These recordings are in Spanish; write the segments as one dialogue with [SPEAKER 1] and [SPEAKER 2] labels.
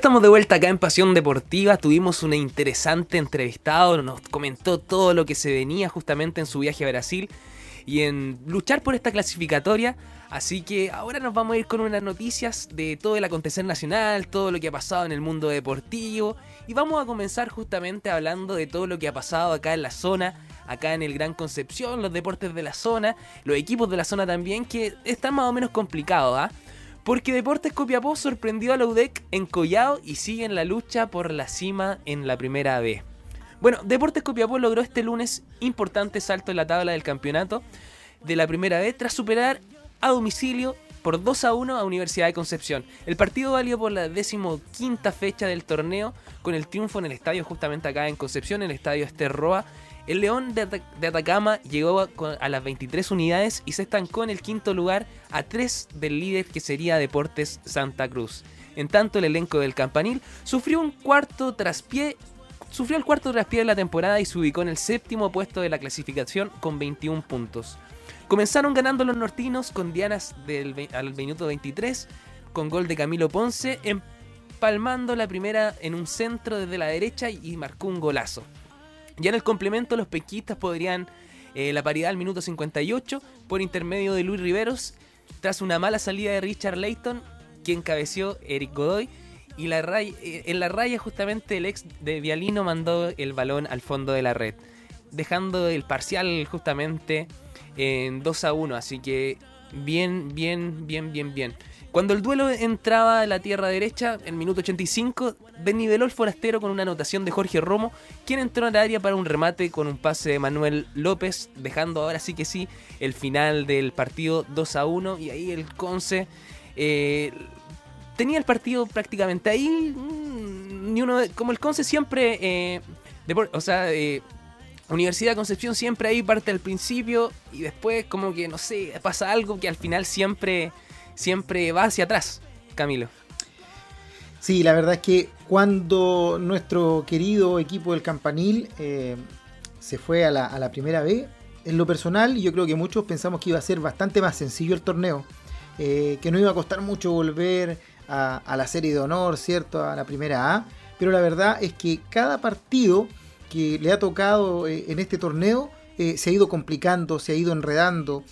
[SPEAKER 1] Estamos de vuelta acá en Pasión Deportiva. Tuvimos un interesante entrevistado, nos comentó todo lo que se venía justamente en su viaje a Brasil y en luchar por esta clasificatoria. Así que ahora nos vamos a ir con unas noticias de todo el acontecer nacional, todo lo que ha pasado en el mundo deportivo. Y vamos a comenzar justamente hablando de todo lo que ha pasado acá en la zona, acá en el Gran Concepción, los deportes de la zona, los equipos de la zona también, que están más o menos complicados, ¿ah? Porque Deportes Copiapó sorprendió a la UDEC en Collao y sigue en la lucha por la cima en la primera B. Bueno, Deportes Copiapó logró este lunes importante salto en la tabla del campeonato de la primera B tras superar a domicilio por 2 a 1 a Universidad de Concepción. El partido valió por la decimoquinta fecha del torneo con el triunfo en el estadio justamente acá en Concepción, el estadio Esterroa el León de, Atacama llegó a, las 23 unidades y se estancó en el quinto lugar a 3 del líder que sería Deportes Santa Cruz. En tanto, el elenco del Campanil sufrió un cuarto traspié sufrió el cuarto traspié de la temporada y se ubicó en el séptimo puesto de la clasificación con 21 puntos. Comenzaron ganando los nortinos con dianas del, al minuto 23 con gol de Camilo Ponce, empalmando la primera en un centro desde la derecha y marcó un golazo. Ya en el complemento los pequistas podrían eh, la paridad al minuto 58 por intermedio de Luis Riveros tras una mala salida de Richard Layton quien cabeció Eric Godoy y eh, en la raya justamente el ex de Vialino mandó el balón al fondo de la red dejando el parcial justamente en 2 a 1 así que bien bien bien bien bien cuando el duelo entraba a la tierra derecha, en minuto 85, desniveló el forastero con una anotación de Jorge Romo, quien entró al área para un remate con un pase de Manuel López, dejando ahora sí que sí el final del partido 2 a 1. Y ahí el Conce eh, tenía el partido prácticamente ahí. Mm, ni uno, como el Conce siempre, eh, o sea, eh, Universidad de Concepción siempre ahí parte al principio y después como que no sé, pasa algo que al final siempre siempre va hacia atrás, Camilo.
[SPEAKER 2] Sí, la verdad es que cuando nuestro querido equipo del Campanil eh, se fue a la, primera B, en lo personal yo creo que muchos pensamos que iba a ser bastante más sencillo el torneo, eh, que no iba a costar mucho volver a, la serie de honor, ¿cierto? A la primera A, pero la verdad es que cada partido que le ha tocado eh, en este torneo se ha ido complicando, se ha ido enredando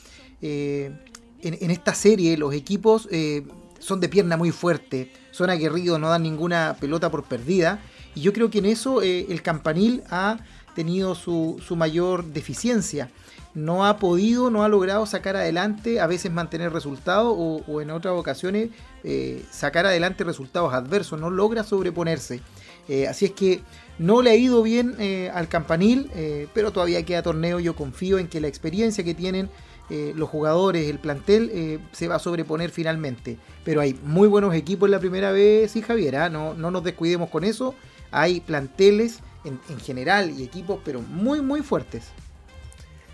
[SPEAKER 2] en, esta serie los equipos eh, son de pierna muy fuerte, son aguerridos, no dan ninguna pelota por perdida. Y yo creo que en eso eh, el campanil ha tenido su, mayor deficiencia. No ha podido, no ha logrado sacar adelante, a veces mantener resultados o, en otras ocasiones eh, sacar adelante resultados adversos, no logra sobreponerse. así es que no le ha ido bien al campanil, pero todavía queda torneo. Yo confío en que la experiencia que tienen eh, los jugadores, el plantel, eh, se va a sobreponer finalmente. Pero hay muy buenos equipos en la primera vez, sí, Javier, ¿ah? no, no nos descuidemos con eso. Hay planteles en, general y equipos, pero muy, muy fuertes.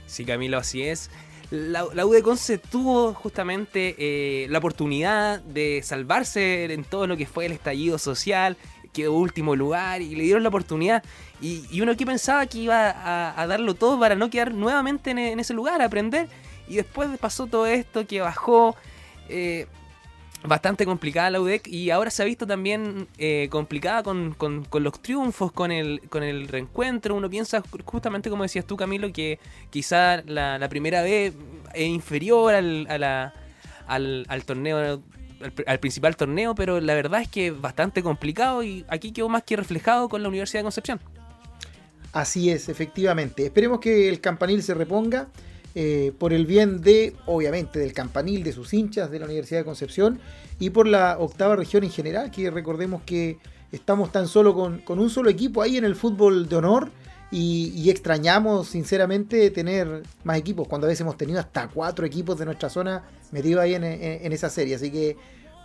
[SPEAKER 1] Sí, Camilo, así es. La, la Conce tuvo justamente eh, la oportunidad de salvarse en todo lo que fue el estallido social, quedó último lugar y le dieron la oportunidad. Y, uno aquí pensaba que iba a, darlo todo para no quedar nuevamente en, ese lugar, a aprender. Y después pasó todo esto que bajó. Eh, bastante complicada la UDEC y ahora se ha visto también eh, complicada con, los triunfos, con el, con el reencuentro. Uno piensa, justamente como decías tú, Camilo, que quizá la, primera vez es inferior al, al, al, torneo, al, principal torneo, pero la verdad es que es bastante complicado y aquí quedó más que reflejado con la Universidad de Concepción.
[SPEAKER 2] Así es, efectivamente. Esperemos que el campanil se reponga eh, por el bien de, obviamente, del campanil, de sus hinchas de la Universidad de Concepción y por la octava región en general, que recordemos que estamos tan solo con, un solo equipo ahí en el fútbol de honor y, extrañamos sinceramente tener más equipos, cuando a veces hemos tenido hasta cuatro equipos de nuestra zona metidos ahí en, esa serie. Así que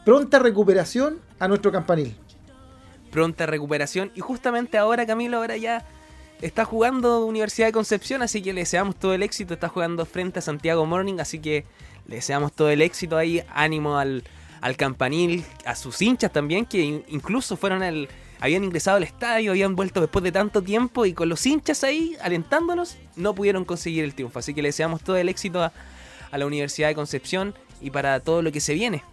[SPEAKER 2] pronta recuperación a nuestro campanil.
[SPEAKER 1] Pronta recuperación y justamente ahora Camilo, ahora ya está jugando Universidad de Concepción, así que le deseamos todo el éxito. Está jugando frente a Santiago Morning, así que le deseamos todo el éxito ahí. Ánimo al, campanil, a sus hinchas también, que incluso fueron al, habían ingresado al estadio, habían vuelto después de tanto tiempo y con los hinchas ahí alentándolos, no pudieron conseguir el triunfo. Así que le deseamos todo el éxito a, a la Universidad de Concepción y para todo lo que se viene.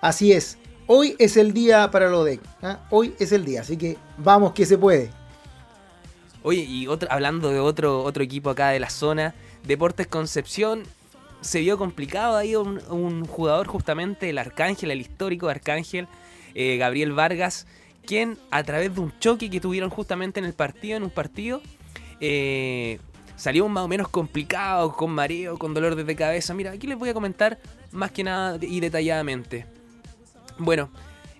[SPEAKER 2] Así es. hoy es el día para lo de. ¿ah? Hoy es el día, así que vamos que se puede.
[SPEAKER 1] Oye, y otro, hablando de otro, otro equipo acá de la zona, Deportes Concepción, se vio complicado ahí un, un jugador justamente, el Arcángel, el histórico Arcángel, eh, Gabriel Vargas, quien a través de un choque que tuvieron justamente en el partido, en un partido, eh, salió más o menos complicado, con mareo, con dolor de cabeza. Mira, aquí les voy a comentar más que nada y detalladamente. Bueno,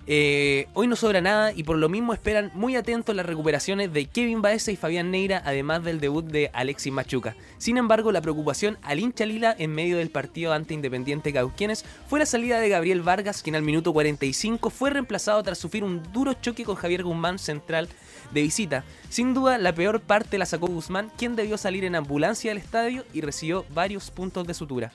[SPEAKER 1] eh, hoy no sobra nada y por lo mismo esperan muy atentos las recuperaciones de Kevin Baeza y Fabián Neira, además del debut de Alexis Machuca. Sin embargo, la preocupación al hincha lila en medio del partido ante Independiente Cauquienes fue la salida de Gabriel Vargas, quien al minuto 45 fue reemplazado tras sufrir un duro choque con Javier Guzmán, central de visita. Sin duda, la peor parte la sacó Guzmán, quien debió salir en ambulancia del estadio y recibió varios puntos de sutura.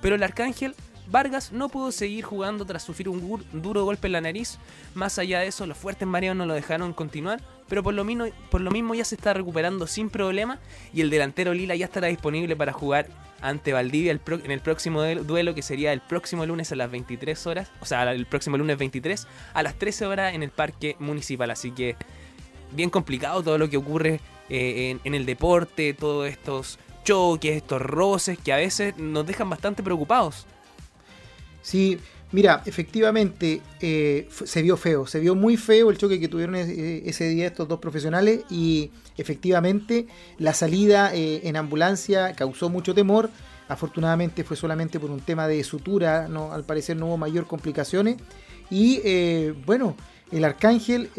[SPEAKER 1] Pero el Arcángel Vargas no pudo seguir jugando tras sufrir un duro golpe en la nariz. Más allá de eso, los fuertes mareos no lo dejaron continuar, pero por lo, mismo, ya se está recuperando sin problema y el delantero Lila ya estará disponible para jugar ante Valdivia en el próximo duelo que sería el próximo lunes a las 23 horas, o sea, el próximo lunes 23 a las 13 horas en el parque municipal. Así que bien complicado todo lo que ocurre eh, en, en el deporte, todos estos choques, estos roces que a veces nos dejan bastante preocupados.
[SPEAKER 2] Sí, mira, efectivamente eh, se vio feo, se vio muy feo el choque que tuvieron ese día estos dos profesionales y efectivamente la salida eh, en ambulancia causó mucho temor. Afortunadamente fue solamente por un tema de sutura, no, al parecer no hubo mayor complicaciones. Y eh, bueno, el arcángel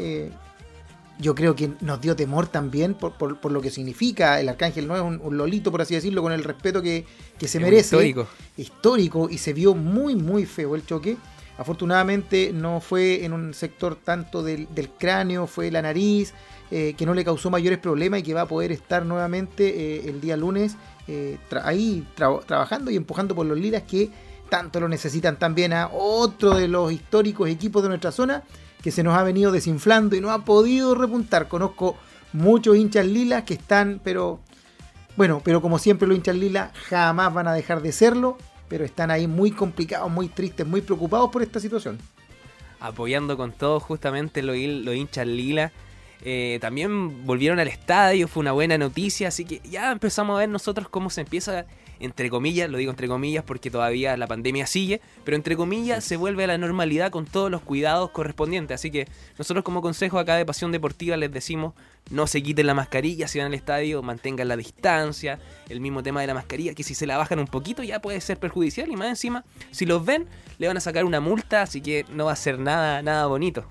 [SPEAKER 2] yo creo que nos dio temor también por, lo que significa. El arcángel no es un, lolito, por así decirlo, con el respeto que, se merece.
[SPEAKER 1] Histórico.
[SPEAKER 2] Histórico y se vio muy, muy feo el choque. Afortunadamente no fue en un sector tanto del, cráneo, fue la nariz, eh, que no le causó mayores problemas y que va a poder estar nuevamente eh, el día lunes eh, ahí trabajando y empujando por los liras que tanto lo necesitan también a otro de los históricos equipos de nuestra zona que se nos ha venido desinflando y no ha podido repuntar. Conozco muchos hinchas lilas que están, pero bueno, pero como siempre los hinchas lilas jamás van a dejar de serlo, pero están ahí muy complicados, muy tristes, muy preocupados por esta situación.
[SPEAKER 1] Apoyando con todo justamente los, los hinchas lilas. Eh, también volvieron al estadio, fue una buena noticia, así que ya empezamos a ver nosotros cómo se empieza entre comillas, lo digo entre comillas porque todavía la pandemia sigue, pero entre comillas se vuelve a la normalidad con todos los cuidados correspondientes. Así que nosotros como consejo acá de Pasión Deportiva les decimos no se quiten la mascarilla si van al estadio, mantengan la distancia, el mismo tema de la mascarilla, que si se la bajan un poquito ya puede ser perjudicial y más encima, si los ven, le van a sacar una multa, así que no va a ser nada, nada bonito.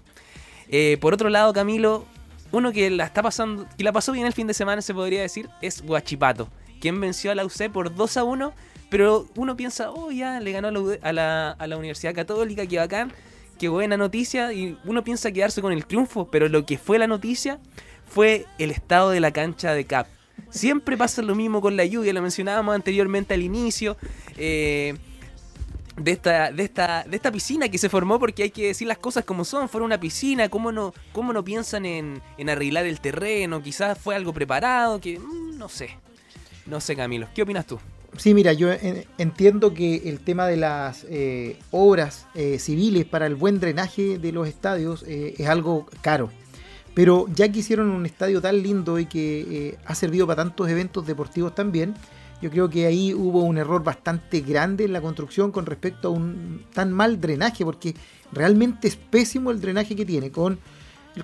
[SPEAKER 1] Eh, por otro lado, Camilo, uno que la está pasando, que la pasó bien el fin de semana, se podría decir, es Guachipato quien venció a la UC por 2 a 1, pero uno piensa, oh, ya le ganó a la, a la, Universidad Católica, qué bacán, qué buena noticia, y uno piensa quedarse con el triunfo, pero lo que fue la noticia fue el estado de la cancha de CAP. Siempre pasa lo mismo con la lluvia, lo mencionábamos anteriormente al inicio. Eh, de esta, de esta, de esta piscina que se formó, porque hay que decir las cosas como son, fue una piscina, cómo no, cómo no piensan en, en arreglar el terreno, quizás fue algo preparado, que mm, no sé. No sé, Camilo, ¿qué opinas tú?
[SPEAKER 2] Sí, mira, yo entiendo que el tema de las eh, obras eh, civiles para el buen drenaje de los estadios eh, es algo caro. Pero ya que hicieron un estadio tan lindo y que ha servido para tantos eventos deportivos también, yo creo que ahí hubo un error bastante grande en la construcción con respecto a un tan mal drenaje, porque realmente es pésimo el drenaje que tiene. Con,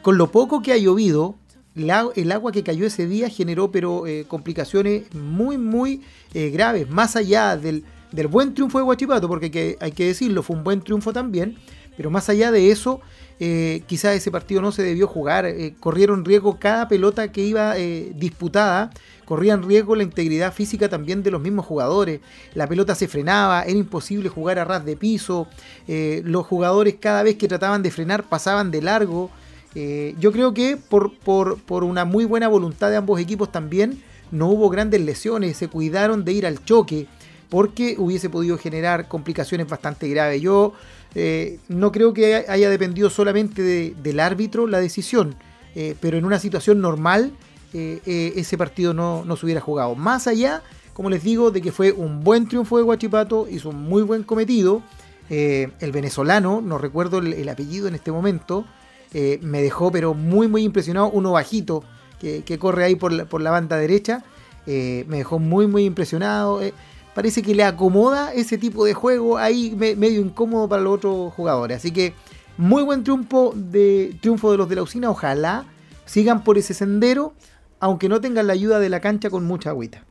[SPEAKER 2] con lo poco que ha llovido, el agua que cayó ese día generó pero eh, complicaciones muy muy eh, graves, más allá del, buen triunfo de Guachipato, porque hay que decirlo, fue un buen triunfo también, pero más allá de eso, eh, quizás ese partido no se debió jugar, corrieron riesgo cada pelota que iba disputada, corrían riesgo la integridad física también de los mismos jugadores, la pelota se frenaba, era imposible jugar a ras de piso, los jugadores cada vez que trataban de frenar pasaban de largo, eh, yo creo que por, por, una muy buena voluntad de ambos equipos también no hubo grandes lesiones, se cuidaron de ir al choque porque hubiese podido generar complicaciones bastante graves. Yo eh, no creo que haya dependido solamente del árbitro la decisión, eh, pero en una situación normal ese partido no, no se hubiera jugado. Más allá, como les digo, de que fue un buen triunfo de Guachipato, hizo un muy buen cometido el venezolano, no recuerdo el, apellido en este momento, eh, me dejó pero muy muy impresionado, uno bajito que, corre ahí por la, banda derecha, me dejó muy muy impresionado. parece que le acomoda ese tipo de juego ahí medio incómodo para los otros jugadores. Así que muy buen triunfo de, triunfo de los de la usina, ojalá sigan por ese sendero, aunque no tengan la ayuda de la cancha con mucha agüita.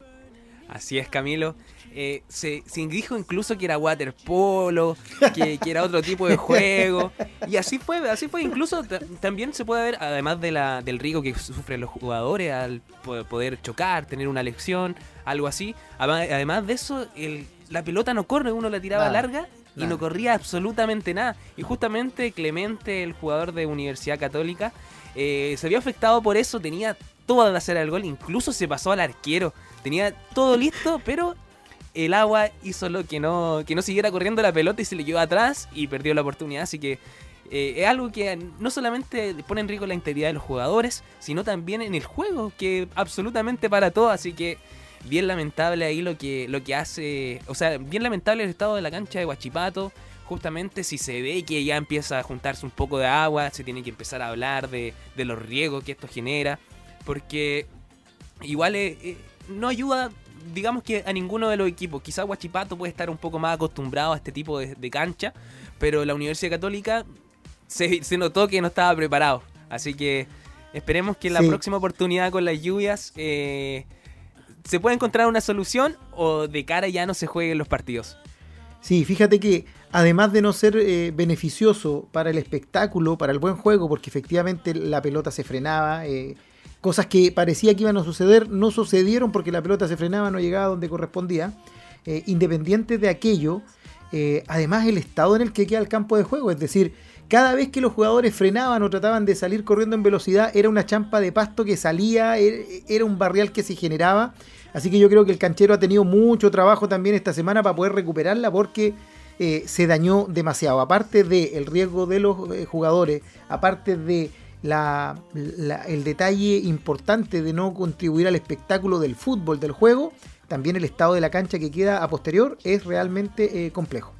[SPEAKER 1] Así es, Camilo. Eh, se, dijo incluso que era waterpolo, que, que era otro tipo de juego. Y así fue, así fue. Incluso también se puede ver, además de la, del riesgo que sufren los jugadores al poder chocar, tener una lección, algo así. Además de eso, la pelota no corre, uno la tiraba larga y no corría absolutamente nada. Y justamente Clemente, el jugador de Universidad Católica, eh, se vio afectado por eso, tenía toda la hacer el gol, incluso se pasó al arquero. Tenía todo listo, pero el agua hizo lo que no, que no siguiera corriendo la pelota y se le llevó atrás y perdió la oportunidad. Así que eh, es algo que no solamente pone en riesgo la integridad de los jugadores, sino también en el juego, que absolutamente para todo. Así que bien lamentable ahí lo que, lo que hace, o sea, bien lamentable el estado de la cancha de Guachipato. Justamente si se ve que ya empieza a juntarse un poco de agua, se tiene que empezar a hablar de, de los riesgos que esto genera. Porque igual eh, eh, no ayuda, digamos que a ninguno de los equipos. Quizás Huachipato puede estar un poco más acostumbrado a este tipo de, cancha, pero la Universidad Católica se, notó que no estaba preparado. Así que esperemos que en la próxima oportunidad con las lluvias eh, se pueda encontrar una solución o de cara ya no se jueguen los partidos.
[SPEAKER 2] Sí, fíjate que además de no ser beneficioso para el espectáculo, para el buen juego, porque efectivamente la pelota se frenaba, eh, Cosas que parecía que iban a suceder no sucedieron porque la pelota se frenaba, no llegaba donde correspondía. Eh, independiente de aquello, eh, además el estado en el que queda el campo de juego, es decir, cada vez que los jugadores frenaban o trataban de salir corriendo en velocidad, era una champa de pasto que salía, er, era un barrial que se generaba. Así que yo creo que el canchero ha tenido mucho trabajo también esta semana para poder recuperarla porque eh, se dañó demasiado. Aparte del riesgo de los jugadores, aparte de la, el detalle importante de no contribuir al espectáculo del fútbol, del juego, también el estado de la cancha que queda a posterior es realmente eh, complejo.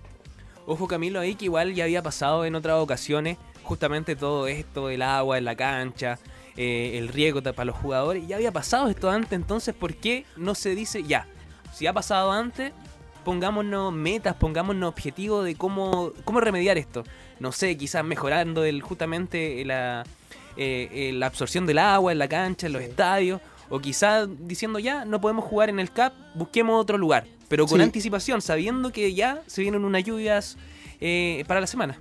[SPEAKER 1] Ojo Camilo ahí que igual ya había pasado en otras ocasiones justamente todo esto, el agua en la cancha, eh, el riego para los jugadores, ya había pasado esto antes, entonces ¿por qué no se dice ya? Si ha pasado antes, pongámonos metas, pongámonos objetivos de cómo, cómo remediar esto. No sé, quizás mejorando el, justamente la, eh, la absorción del agua en la cancha, en los estadios, o quizás diciendo ya, no podemos jugar en el CAP, busquemos otro lugar, pero con anticipación, sabiendo que ya se vienen unas lluvias eh, para la semana.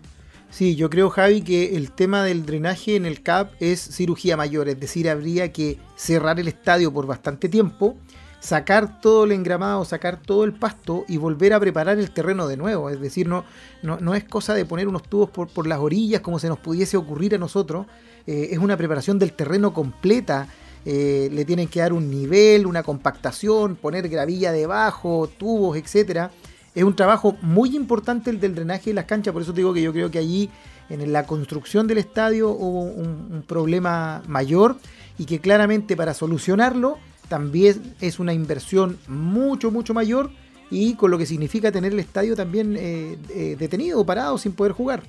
[SPEAKER 2] Sí, yo creo, Javi, que el tema del drenaje en el CAP es cirugía mayor, es decir, habría que cerrar el estadio por bastante tiempo, sacar todo el engramado, sacar todo el pasto y volver a preparar el terreno de nuevo. Es decir, no, no, es cosa de poner unos tubos por, por las orillas como se nos pudiese ocurrir a nosotros, eh, es una preparación del terreno completa. Eh, le tienen que dar un nivel, una compactación, poner gravilla debajo, tubos, etcétera. Es un trabajo muy importante el del drenaje de las canchas, por eso digo que yo creo que allí en la construcción del estadio hubo un, problema mayor y que claramente para solucionarlo también es una inversión mucho, mucho mayor y con lo que significa tener el estadio también eh, detenido, parado, sin poder jugar.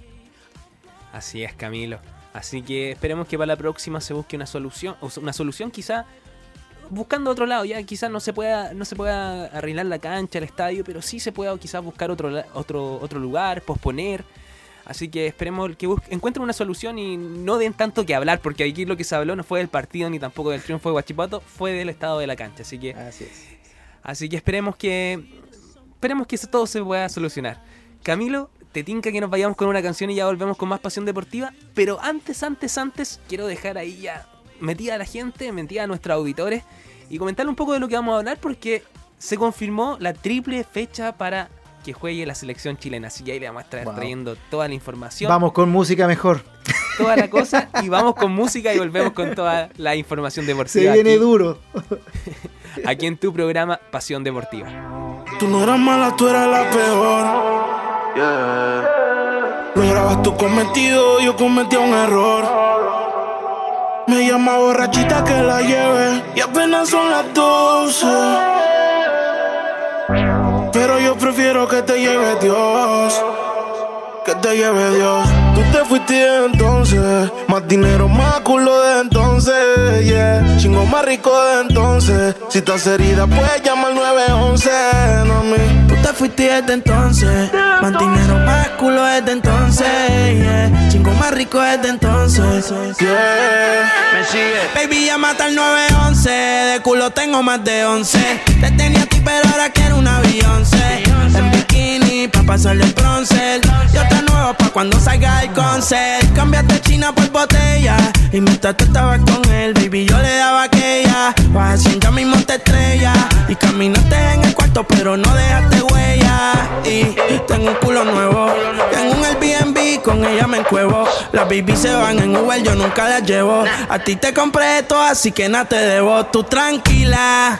[SPEAKER 1] Así es, Camilo. Así que esperemos que para la próxima se busque una solución, o una solución quizá buscando otro lado, ya quizás no se pueda no se pueda arreglar la cancha, el estadio, pero sí se pueda quizás buscar otro otro otro lugar, posponer. Así que esperemos que encuentren una solución y no den tanto que hablar, porque aquí lo que se habló no fue del partido ni tampoco del triunfo de Guachipato, fue del estado de la cancha. Así que
[SPEAKER 2] así, es.
[SPEAKER 1] así que esperemos que esperemos que eso todo se pueda solucionar. Camilo, te tinca que nos vayamos con una canción y ya volvemos con más pasión deportiva. Pero antes, antes, antes, quiero dejar ahí ya metida a la gente, metida a nuestros auditores y comentarle un poco de lo que vamos a hablar porque se confirmó la triple fecha para que juegue la selección chilena. Así que ahí le vamos a estar trayendo toda la información.
[SPEAKER 2] Vamos con música mejor.
[SPEAKER 1] Toda la cosa y vamos con música y volvemos con toda la información deportiva.
[SPEAKER 2] Se viene duro.
[SPEAKER 1] Aquí en tu programa Pasión Deportiva.
[SPEAKER 3] Tú no eras mala, tú eras la peor. Yeah. Lograbas tu cometido, yo cometí un error. Me llama borrachita que la lleve y apenas son las 12. Prefiero que te lleve Dios. que te lleve Dios. Tú te fuiste entonces, más dinero, más culo de entonces, yeah. Chingo más rico de entonces. Si estás herida, puedes llamar 911, no me.
[SPEAKER 4] Tú te fuiste desde entonces, más dinero, más culo desde entonces, yeah. Chingo más rico desde entonces,
[SPEAKER 3] yeah.
[SPEAKER 4] Me sigue. Baby, mata al 911, de culo tengo más de 11. Te tenía a ti, pero ahora quiero un avión, Pa' pasarle el bronce. Yo te nuevo pa' cuando salga el concert. Cambiaste China por botella. Y mientras tú estabas con él, baby, yo le daba aquella. Vas ya mismo te estrella. Y caminaste en el cuarto, pero no dejaste huella. Y tengo un culo nuevo. Tengo un Airbnb, con ella me encuevo. Las baby se van en Uber, yo nunca las llevo. A ti te compré esto, así que nada te debo. Tú tranquila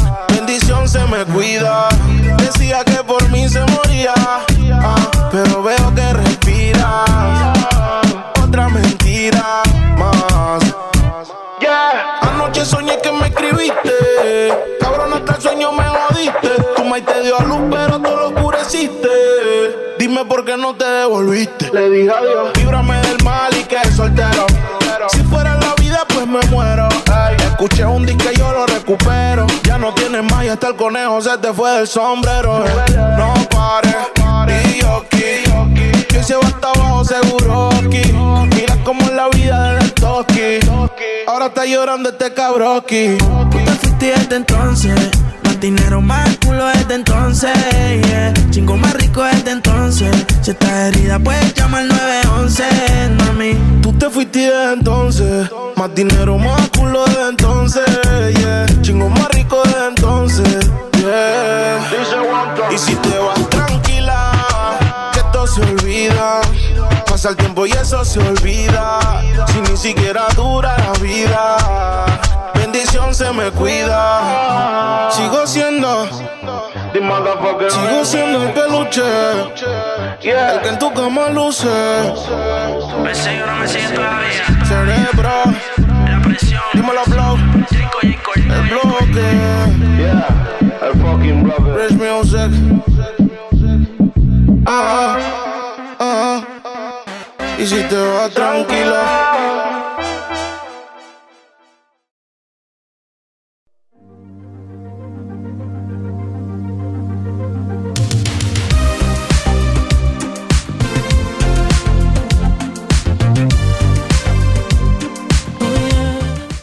[SPEAKER 3] se me cuida. Decía que por mí se moría, ah, pero veo que respiras. Otra mentira más. Yeah. Anoche soñé que me escribiste. Cabrón, hasta el sueño me jodiste. Tu maíz te dio a luz, pero tú lo oscureciste. Dime por qué no te devolviste. Le dije adiós. Líbrame del mal y que soltero. Si fuera la vida, pues me muero. Escuché un disco y yo lo recupero. Ya no tienes más y hasta el conejo se te fue del sombrero. No pares, y yo. Que se va hasta abajo seguro aquí. Mira cómo es la vida del toki. Ahora está llorando este cabroki.
[SPEAKER 4] Tú te fuiste desde entonces. Más dinero, más culo desde entonces. Yeah. Chingo más rico desde entonces. Si estás herida, puedes llamar 911, mami.
[SPEAKER 3] Tú te fuiste desde entonces. Más dinero, más culo desde entonces. Yeah. Chingo más rico desde entonces. Yeah. Y si te vas tranquila, que esto se olvida. Pasa el tiempo y eso se olvida. Si ni siquiera dura la vida se me cuida. Sigo siendo. Sigo siendo el peluche. El que en tu cama luce.
[SPEAKER 4] Me sigue no me sigue todavía.
[SPEAKER 3] Cerebro.
[SPEAKER 4] La presión.
[SPEAKER 3] Dímelo, blow. El bloque. Yeah. El fucking bloque. Rich music. Ah, ah, ah. Y si te vas tranquilo.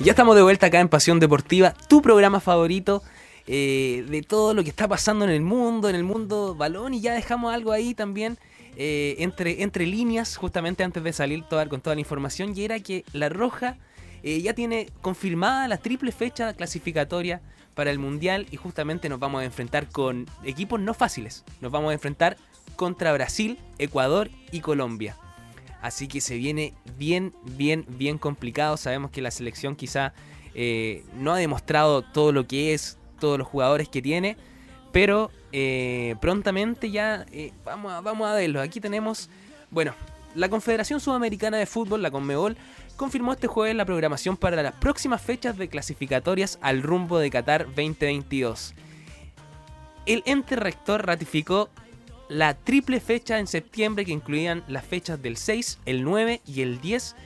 [SPEAKER 1] Ya estamos de vuelta acá en Pasión Deportiva, tu programa favorito eh, de todo lo que está pasando en el mundo, en el mundo balón, y ya dejamos algo ahí también eh, entre, entre líneas, justamente antes de salir con toda la información, y era que La Roja eh, ya tiene confirmada la triple fecha clasificatoria para el Mundial y justamente nos vamos a enfrentar con equipos no fáciles. Nos vamos a enfrentar contra Brasil, Ecuador y Colombia. Así que se viene bien, bien, bien complicado. Sabemos que la selección quizá eh, no ha demostrado todo lo que es, todos los jugadores que tiene. Pero eh, prontamente ya eh, vamos, a, vamos a verlo. Aquí tenemos, bueno, la Confederación Sudamericana de Fútbol, la Conmebol, confirmó este jueves la programación para las próximas fechas de clasificatorias al rumbo de Qatar 2022. El ente rector ratificó la triple fecha en septiembre que incluían las fechas del 6, el 9 y el 10,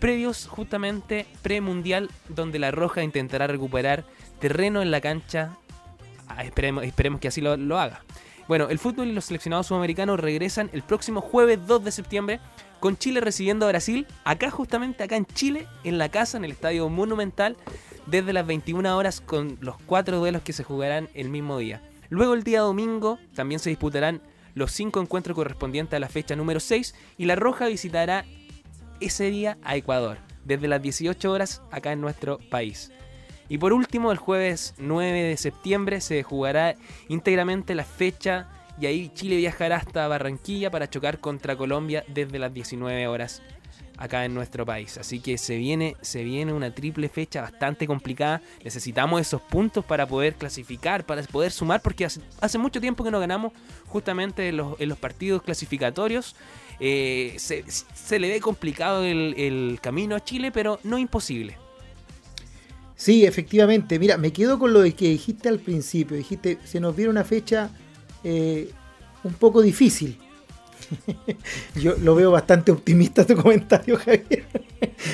[SPEAKER 1] previos justamente premundial, donde la Roja intentará recuperar terreno en la cancha. Ah, esperemos, esperemos que así lo, lo haga. Bueno, el fútbol y los seleccionados sudamericanos regresan el próximo jueves 2 de septiembre con Chile recibiendo a Brasil, acá justamente acá en Chile, en la casa, en el Estadio Monumental, desde las 21 horas con los cuatro duelos que se jugarán el mismo día. Luego el día domingo también se disputarán los cinco encuentros correspondientes a la fecha número 6 y la Roja visitará ese día a Ecuador, desde las 18 horas acá en nuestro país. Y por último, el jueves 9 de septiembre se jugará íntegramente la fecha y ahí Chile viajará hasta Barranquilla para chocar contra Colombia desde las 19 horas acá en nuestro país. Así que se viene, se viene una triple fecha bastante complicada. Necesitamos esos puntos para poder clasificar, para poder sumar, porque hace, mucho tiempo que no ganamos justamente en los, partidos clasificatorios. Eh, se, le ve complicado el, camino a Chile, pero no imposible.
[SPEAKER 2] Sí, efectivamente. Mira, me quedo con lo que dijiste al principio. Dijiste, se nos viene una fecha eh, un poco difícil. yo lo veo bastante optimista tu comentario, Javier.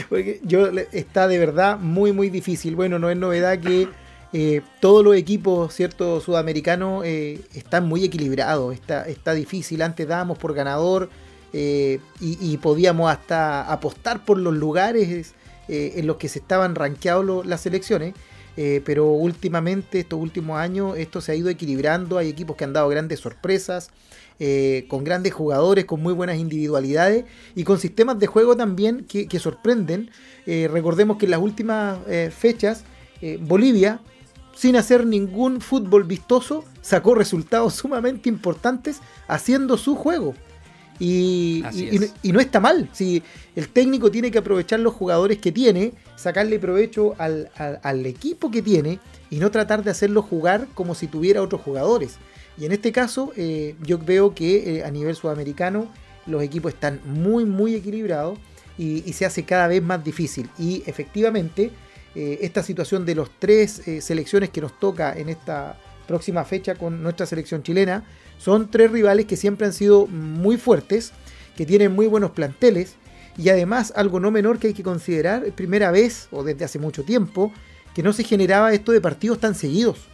[SPEAKER 2] Porque yo está de verdad muy, muy difícil. Bueno, no es novedad que eh, todos los equipos, cierto, sudamericanos eh, están muy equilibrados. Está, está difícil. Antes dábamos por ganador y, y, podíamos hasta apostar por los lugares en los que se estaban rankeados las selecciones. pero últimamente, estos últimos años, esto se ha ido equilibrando. Hay equipos que han dado grandes sorpresas. Eh, con grandes jugadores, con muy buenas individualidades y con sistemas de juego también que, sorprenden. Eh, recordemos que en las últimas eh, fechas Bolivia, sin hacer ningún fútbol vistoso, sacó resultados sumamente importantes haciendo su juego. Y, no está mal. Si el técnico tiene que aprovechar los jugadores que tiene, sacarle provecho al, al equipo que tiene y no tratar de hacerlo jugar como si tuviera otros jugadores. Y en este caso, eh, yo veo que eh, a nivel sudamericano los equipos están muy, muy equilibrados y, se hace cada vez más difícil. Y efectivamente, eh, esta situación de los tres selecciones que nos toca en esta próxima fecha con nuestra selección chilena, son tres rivales que siempre han sido muy fuertes, que tienen muy buenos planteles y además algo no menor que hay que considerar, primera vez o desde hace mucho tiempo, que no se generaba esto de partidos tan seguidos.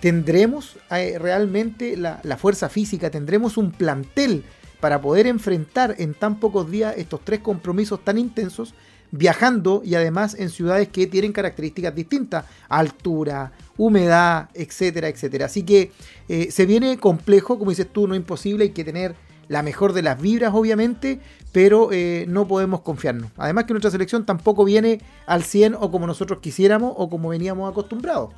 [SPEAKER 2] ¿Tendremos eh, realmente la, fuerza física? ¿Tendremos un plantel para poder enfrentar en tan pocos días estos tres compromisos tan intensos? Viajando y además en ciudades que tienen características distintas, altura, humedad, etcétera, etcétera. Así que eh, se viene complejo, como dices tú, no imposible, hay que tener la mejor de las vibras, obviamente, pero eh, no podemos confiarnos. Además que nuestra selección tampoco viene al 100 o como nosotros quisiéramos o como veníamos acostumbrados.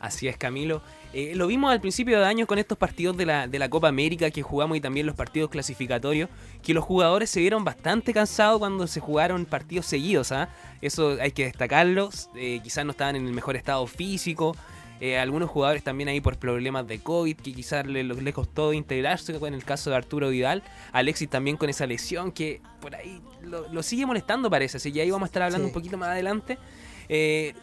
[SPEAKER 1] Así es, Camilo. Eh, lo vimos al principio de año con estos partidos de la, de la Copa América que jugamos y también los partidos clasificatorios, que los jugadores se vieron bastante cansados cuando se jugaron partidos seguidos. ¿ah? Eso hay que destacarlo. Eh, quizás no estaban en el mejor estado físico. Eh, algunos jugadores también ahí por problemas de COVID que quizás le, le costó integrarse, en el caso de Arturo Vidal. Alexis también con esa lesión que por ahí lo, sigue molestando parece, así que ahí vamos a estar hablando un poquito más adelante. Eh,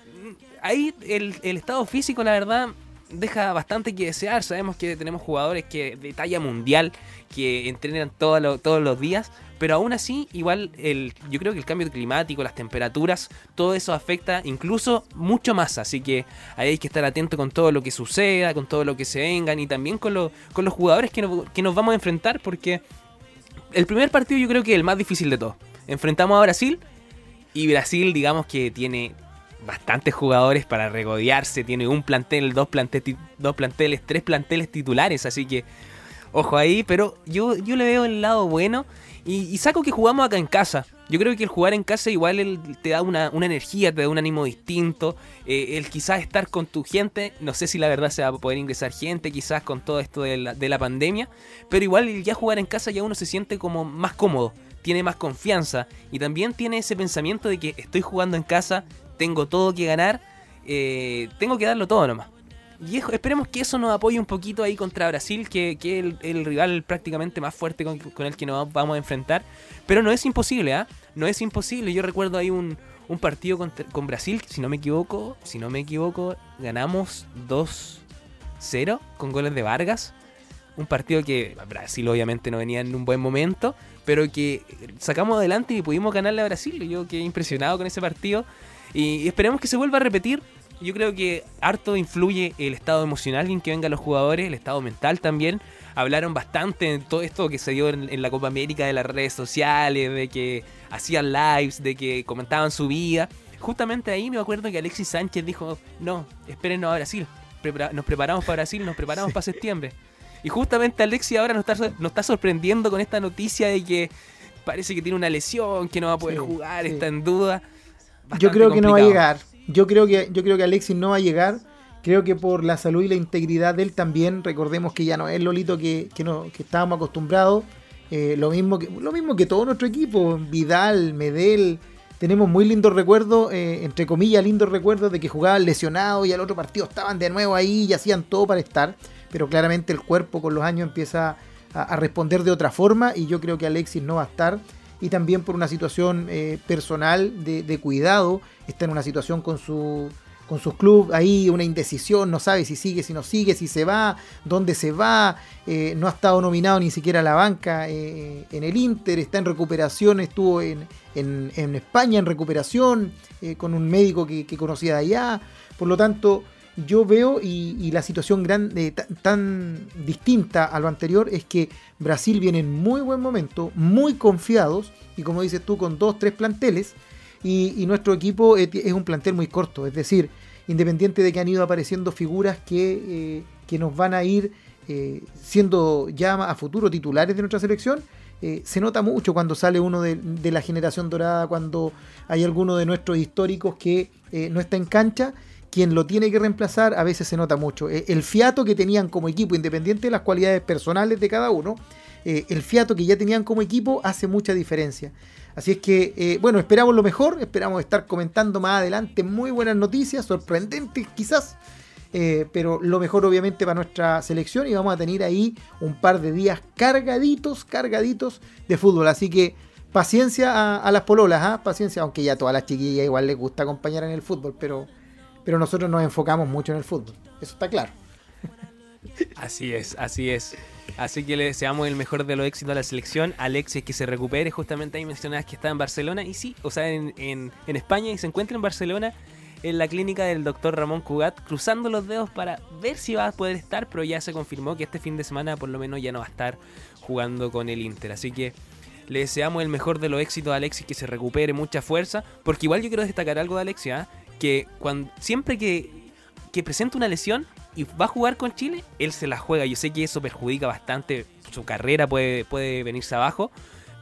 [SPEAKER 1] ahí el, estado físico, la verdad, deja bastante que desear. Sabemos que tenemos jugadores que de talla mundial que entrenan todos los días, pero aún así, igual, el, yo creo que el cambio climático, las temperaturas, todo eso afecta incluso mucho más. Así que ahí hay que estar atento con todo lo que suceda, con todo lo que se vengan y también con, con los jugadores que, que nos vamos a enfrentar, porque el primer partido yo creo que es el más difícil de todos. Enfrentamos a Brasil y Brasil, digamos que tiene bastantes jugadores para regodearse. Tiene un plantel, dos, dos planteles, tres planteles titulares. Así que, ojo ahí. Pero yo, yo le veo el lado bueno. Y, saco que jugamos acá en casa. Yo creo que el jugar en casa igual te da una, energía, te da un ánimo distinto. Eh, el quizás estar con tu gente, no sé si la verdad se va a poder ingresar gente, quizás con todo esto de la, de la pandemia. Pero igual ya jugar en casa ya uno se siente como más cómodo tiene más confianza y también tiene ese pensamiento de que estoy jugando en casa, tengo todo que ganar, eh, tengo que darlo todo nomás. Y esperemos que eso nos apoye un poquito ahí contra Brasil, que, es el, rival prácticamente más fuerte con, el que nos vamos a enfrentar. Pero no es imposible, ¿ah? No es imposible. Yo recuerdo ahí un, partido con, Brasil, si no me equivoco, si no me equivoco, ganamos 2-0 con goles de Vargas. Un partido que Brasil obviamente no venía en un buen momento, pero que sacamos adelante y pudimos ganarle a Brasil. Yo quedé impresionado con ese partido. Y esperemos que se vuelva a repetir. Yo creo que harto influye el estado emocional en que vengan los jugadores, el estado mental también. Hablaron bastante de todo esto que se dio en, la Copa América de las redes sociales, de que hacían lives, de que comentaban su vida. Justamente ahí me acuerdo que Alexis Sánchez dijo, no, espérenos a Brasil. nos preparamos para Brasil, nos preparamos para septiembre. Y justamente Alexis ahora nos está, nos está sorprendiendo con esta noticia de que parece que tiene una lesión, que no va a poder jugar, está en duda
[SPEAKER 2] yo creo que no va a llegar. Yo creo que, yo creo que Alexis no va a llegar. Creo que por la salud y la integridad de él también, recordemos que ya no es Lolito que, que, no, que estábamos acostumbrados. Eh, lo, mismo que, lo mismo que todo nuestro equipo, Vidal, Medel. Tenemos muy lindos recuerdos, eh, entre comillas, lindos recuerdos de que jugaban lesionados y al otro partido estaban de nuevo ahí y hacían todo para estar. Pero claramente el cuerpo con los años empieza a, responder de otra forma y yo creo que Alexis no va a estar. Y también por una situación eh, personal de, cuidado, está en una situación con su con sus clubes ahí, una indecisión, no sabe si sigue, si no sigue, si se va, dónde se va, eh, no ha estado nominado ni siquiera a la banca eh, en el Inter, está en recuperación, estuvo en, España en recuperación, eh, con un médico que, conocía de allá, por lo tanto yo veo y, la situación grande, tan distinta a lo anterior es que Brasil viene en muy buen momento, muy confiados y como dices tú, con dos, tres planteles, y, nuestro equipo es un plantel muy corto, es decir, independiente de que han ido apareciendo figuras que, eh, nos van a ir eh, siendo ya a futuro titulares de nuestra selección, eh, se nota mucho cuando sale uno de, la generación dorada, cuando hay alguno de nuestros históricos que no está en cancha, quien lo tiene que reemplazar a veces se nota mucho. el fiato que tenían como equipo, independiente de las cualidades personales de cada uno, el fiato que ya tenían como equipo hace mucha diferencia. Así es que, eh, bueno, esperamos lo mejor, esperamos estar comentando más adelante muy buenas noticias, sorprendentes quizás, eh, pero lo mejor obviamente para nuestra selección y vamos a tener ahí un par de días cargaditos, cargaditos de fútbol. Así que paciencia a, las pololas, ¿ah? paciencia, aunque ya a todas las chiquillas igual les gusta acompañar en el fútbol, pero, pero nosotros nos enfocamos mucho en el fútbol, eso está claro.
[SPEAKER 1] Así es, así es. Así que le deseamos el mejor de los éxitos a la selección. Alexis que se recupere. Justamente ahí mencionabas que está en Barcelona. Y sí, o sea, en, en, España y se encuentra en Barcelona en la clínica del doctor Ramón Cugat, cruzando los dedos para ver si va a poder estar, pero ya se confirmó que este fin de semana por lo menos ya no va a estar jugando con el Inter. Así que le deseamos el mejor de los éxitos a Alexis, que se recupere mucha fuerza, porque igual yo quiero destacar algo de Alexis, ¿ah? Que cuando, siempre que, que presenta una lesión, y va a jugar con Chile, él se la juega. Yo sé que eso perjudica bastante su carrera, puede, puede venirse abajo.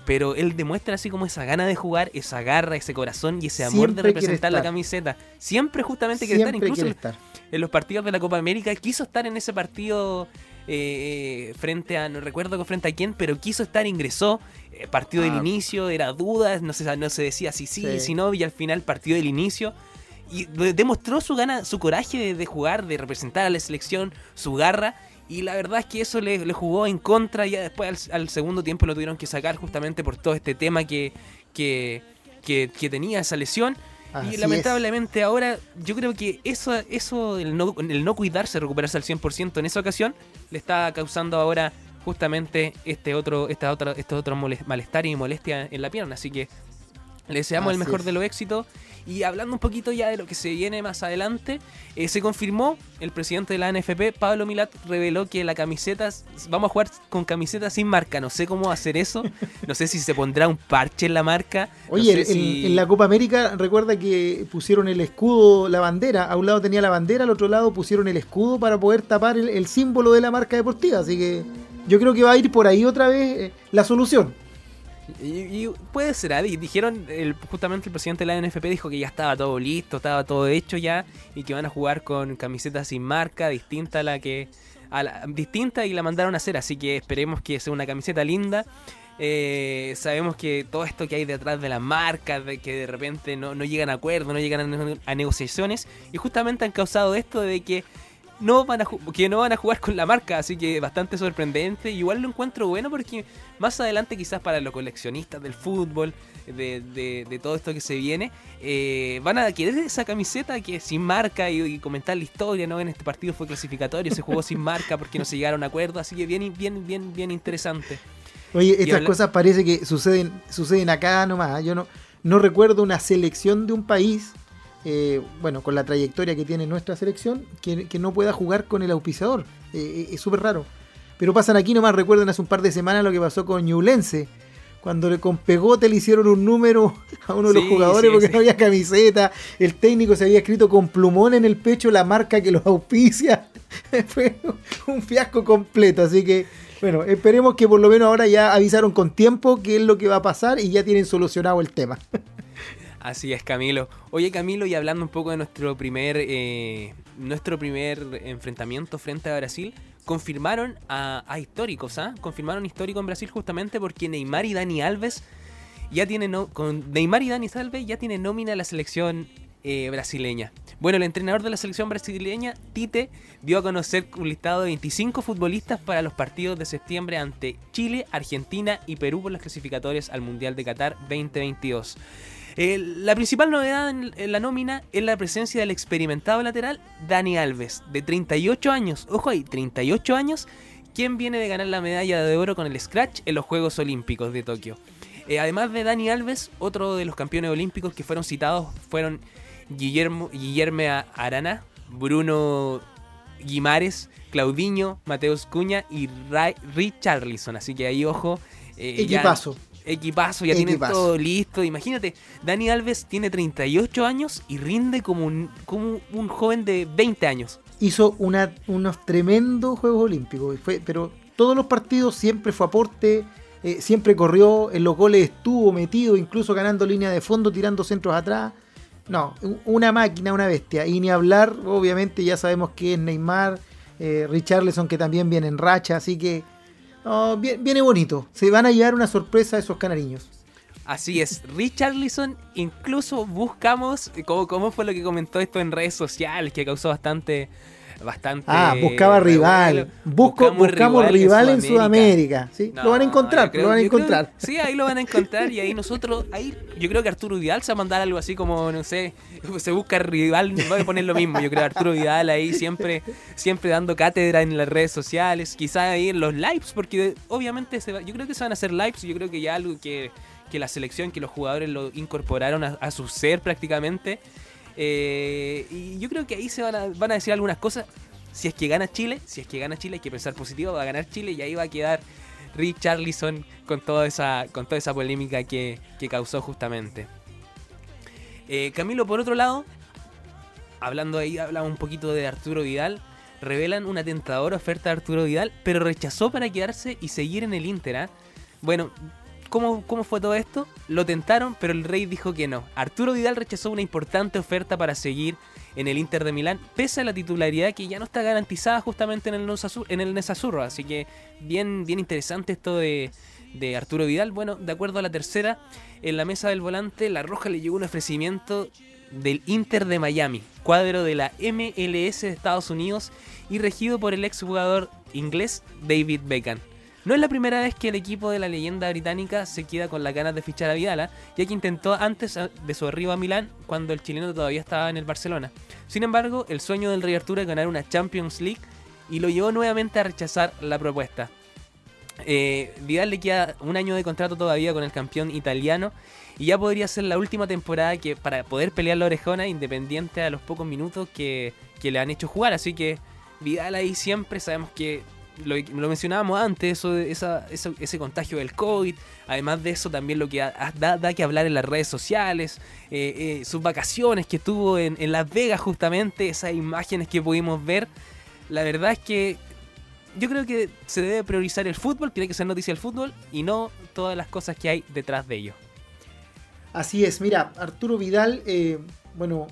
[SPEAKER 1] Pero él demuestra así como esa gana de jugar, esa garra, ese corazón y ese amor de representar la camiseta. Siempre justamente quiere estar, incluso en los partidos de la Copa América. Quiso estar en ese partido eh, frente a, no recuerdo frente a quién, pero quiso estar, ingresó, eh, partido del ah. inicio, era dudas, no se, no se decía si sí, si no, y al final partido del inicio y demostró su gana, su coraje de, jugar, de representar a la selección, su garra. Y la verdad es que eso le, jugó en contra. Ya después al, segundo tiempo lo tuvieron que sacar justamente por todo este tema que, que, tenía esa lesión. y lamentablemente ahora yo creo que eso, eso el, no, el no cuidarse, recuperarse al 100% en esa ocasión, le está causando ahora justamente este otro, esta otra, este otro malestar y molestia en la pierna. Así que le deseamos el mejor de los éxitos. Y hablando un poquito ya de lo que se viene más adelante, eh, se confirmó, el presidente de la NFP, Pablo Milat, reveló que la camiseta, vamos a jugar con camiseta sin marca, no sé cómo hacer eso, no sé si se pondrá un parche en la marca.
[SPEAKER 2] Oye, en, la Copa América recuerda que pusieron el escudo, la bandera, a un lado tenía la bandera, al otro lado pusieron el escudo para poder tapar el, símbolo de la marca deportiva, así que yo creo que va a ir por ahí otra vez eh, la solución.
[SPEAKER 1] Y, puede ser, ¿eh? dijeron, el, justamente el presidente de la NFP dijo que ya estaba todo listo, estaba todo hecho ya, y que van a jugar con camisetas sin marca, distinta a la que. distinta y la mandaron a hacer, así que esperemos que sea una camiseta linda. Eh, sabemos que todo esto que hay detrás de la marca, de que de repente no, llegan a acuerdos, no llegan a negociaciones, y justamente han causado esto de que no van a que no van a jugar con la marca, así que bastante sorprendente. Igual lo encuentro bueno porque más adelante quizás para los coleccionistas del fútbol, de, todo esto que se viene, eh, van a querer esa camiseta que sin marca y, comentar la historia, ¿no? En este partido fue clasificatorio, se jugó sin marca porque no se llegaron a acuerdo, así que bien, bien, bien, bien interesante.
[SPEAKER 2] Oye, estas cosas parece que suceden, suceden acá nomás. ¿eh? Yo no, no recuerdo una selección de un país eh, bueno, con la trayectoria que tiene nuestra selección, que, no pueda jugar con el auspiciador. Eh, es súper raro. Pero pasan aquí nomás, recuerden hace un par de semanas lo que pasó con Ñublense. Cuando le, con Pegote le hicieron un número a uno de los jugadores porque no había camiseta. El técnico se había escrito con plumón en el pecho la marca que los auspicia. Fue un fiasco completo. Así que, bueno, esperemos que por lo menos ahora ya avisaron con tiempo qué es lo que va a pasar y ya tienen solucionado el tema.
[SPEAKER 1] Así es, Camilo. Oye, Camilo, y hablando un poco de nuestro primer, eh, nuestro primer enfrentamiento frente a Brasil, confirmaron a, históricos, ¿ah? Confirmaron histórico en Brasil justamente porque Neymar y Dani Alves ya tienen, no, con Neymar y Dani Alves ya tienen nómina a la selección eh, brasileña. Bueno, el entrenador de la selección brasileña, Tite, dio a conocer un listado de 25 futbolistas para los partidos de septiembre ante Chile, Argentina y Perú por las clasificatorias al Mundial de Qatar 2022. Eh, la principal novedad en, la nómina es la presencia del experimentado lateral Dani Alves, de 38 años. Ojo ahí, 38 años, quien viene de ganar la medalla de oro con el Scratch en los Juegos Olímpicos de Tokio. Eh, además de Dani Alves, otro de los campeones olímpicos que fueron citados fueron Guillermo, Guillermo Arana, Bruno Guimares, Claudinho, Mateus Cuña y Richarlison. Así que ahí, ojo.
[SPEAKER 2] Eh, Equipazo.
[SPEAKER 1] Equipazo, ya tiene todo listo. Imagínate, Dani Alves tiene 38 años y rinde como un, como un joven de 20 años.
[SPEAKER 2] Hizo una, unos tremendos Juegos Olímpicos, fue, pero todos los partidos siempre fue aporte, eh, siempre corrió, en los goles estuvo metido, incluso ganando línea de fondo, tirando centros atrás. No, una máquina, una bestia. Y ni hablar, obviamente ya sabemos que es Neymar, eh, Richarlison que también viene en racha, así que viene bonito. Se van a llevar una sorpresa a esos canariños.
[SPEAKER 1] Así es, Richarlison incluso buscamos, como, como fue lo que comentó esto en redes sociales, que causó bastante bastante.
[SPEAKER 2] Ah, buscaba rival. Busco, buscamos, rival, en Sudamérica. ¿sí? lo van a encontrar, lo van a encontrar.
[SPEAKER 1] sí, ahí lo van a encontrar y ahí nosotros, ahí yo creo que Arturo Vidal se va a mandar algo así como, no sé, se busca rival, voy a poner lo mismo. Yo creo que Arturo Vidal ahí siempre, siempre dando cátedra en las redes sociales, quizás ahí en los lives, porque obviamente se yo creo que se van a hacer lives, yo creo que ya algo que, que la selección, que los jugadores lo incorporaron a su ser prácticamente. Eh, y yo creo que ahí se van a, van a decir algunas cosas. Si es que gana Chile, si es que gana Chile, hay que pensar positivo, va a ganar Chile y ahí va a quedar Richarlison con toda esa, con toda esa polémica que, causó justamente. Eh, Camilo, por otro lado, hablando ahí, hablaba un poquito de Arturo Vidal. Revelan una tentadora oferta de Arturo Vidal, pero rechazó para quedarse y seguir en el Inter. ¿ah? Bueno, ¿Cómo, fue todo esto? Lo tentaron, pero el rey dijo que no. Arturo Vidal rechazó una importante oferta para seguir en el Inter de Milán, pese a la titularidad que ya no está garantizada justamente en el, en el. Así que bien, bien interesante esto de, de Arturo Vidal. Bueno, de acuerdo a la tercera, en la mesa del volante, La Roja le llegó un ofrecimiento del Inter de Miami, cuadro de la MLS de Estados Unidos y regido por el exjugador inglés David Beckham. No es la primera vez que el equipo de la leyenda británica se queda con las ganas de fichar a Vidala, ya que intentó antes de su arribo a Milán cuando el chileno todavía estaba en el Barcelona. Sin embargo, el sueño del Rey Arturo es ganar una Champions League y lo llevó nuevamente a rechazar la propuesta. Eh, Vidal le queda un año de contrato todavía con el campeón italiano y ya podría ser la última temporada que para poder pelear la orejona independiente a los pocos minutos que, que le han hecho jugar. Así que Vidal ahí siempre sabemos que lo, mencionábamos antes, eso, esa, ese contagio del COVID, además de eso también lo que da, que hablar en las redes sociales, eh, eh, sus vacaciones que tuvo en, Las Vegas justamente, esas imágenes que pudimos ver, la verdad es que yo creo que se debe priorizar el fútbol, tiene que ser noticia el fútbol y no todas las cosas que hay detrás de ello.
[SPEAKER 2] Así es, mira, Arturo Vidal, eh, bueno,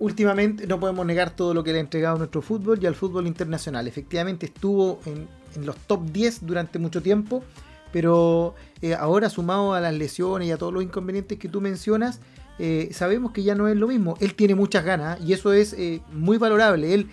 [SPEAKER 2] últimamente no podemos negar todo lo que le ha entregado a nuestro fútbol y al fútbol internacional. Efectivamente estuvo en, los top 10 durante mucho tiempo, pero eh, ahora sumado a las lesiones y a todos los inconvenientes que tú mencionas, eh, sabemos que ya no es lo mismo. Él tiene muchas ganas y eso es eh, muy valorable. Él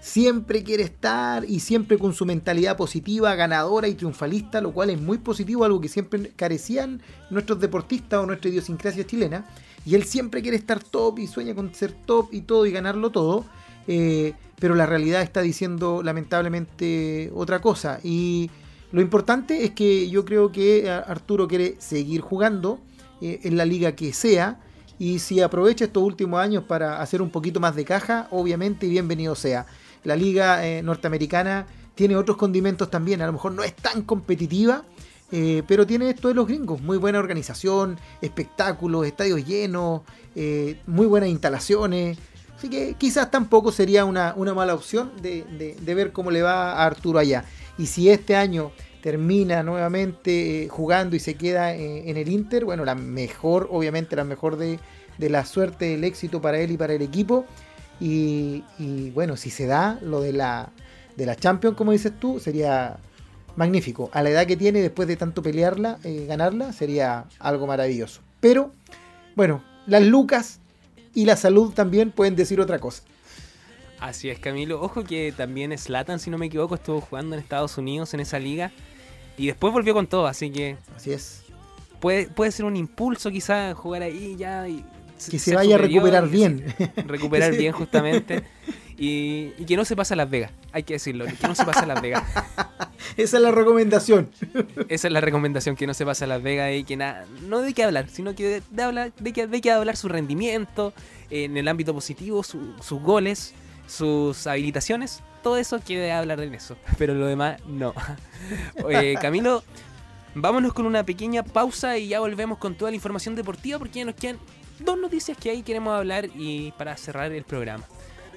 [SPEAKER 2] siempre quiere estar y siempre con su mentalidad positiva, ganadora y triunfalista, lo cual es muy positivo, algo que siempre carecían nuestros deportistas o nuestra idiosincrasia chilena. Y él siempre quiere estar top y sueña con ser top y todo y ganarlo todo. Eh, pero la realidad está diciendo lamentablemente otra cosa. Y lo importante es que yo creo que Arturo quiere seguir jugando eh, en la liga que sea. Y si aprovecha estos últimos años para hacer un poquito más de caja, obviamente bienvenido sea. La liga eh, norteamericana tiene otros condimentos también. A lo mejor no es tan competitiva, eh, pero tiene esto de los gringos, muy buena organización, espectáculos, estadios llenos, eh, muy buenas instalaciones. Así que quizás tampoco sería una, mala opción de, ver cómo le va a Arturo allá. Y si este año termina nuevamente eh, jugando y se queda en el Inter, bueno, la mejor, obviamente la mejor de, de la suerte, el éxito para él y para el equipo. Y, y bueno, si se da lo de la, de la Champions, como dices tú, sería magnífico. A la edad que tiene, después de tanto pelearla, eh, ganarla, sería algo maravilloso. Pero, bueno, las lucas y la salud también pueden decir otra cosa.
[SPEAKER 1] Así es, Camilo. Ojo que también Slatan, si no me equivoco, estuvo jugando en Estados Unidos en esa liga. Y después volvió con todo, así que.
[SPEAKER 2] Así es.
[SPEAKER 1] Puede, puede ser un impulso quizás jugar ahí ya. Y
[SPEAKER 2] que se vaya a recuperar bien.
[SPEAKER 1] Recuperar bien, justamente. Y, que no se pase a Las Vegas, hay que decirlo, que no se pase a Las Vegas.
[SPEAKER 2] Esa es la recomendación.
[SPEAKER 1] Esa es la recomendación, que no se pase a Las Vegas y que nada, no de qué hablar, sino que de, hablar, de, que, de qué hablar su rendimiento en el ámbito positivo, sus goles, sus habilitaciones, todo eso quiere hablar de eso, pero lo demás no. Camilo, vámonos con una pequeña pausa y ya volvemos con toda la información deportiva porque ya nos quedan dos noticias que ahí queremos hablar y para cerrar el programa.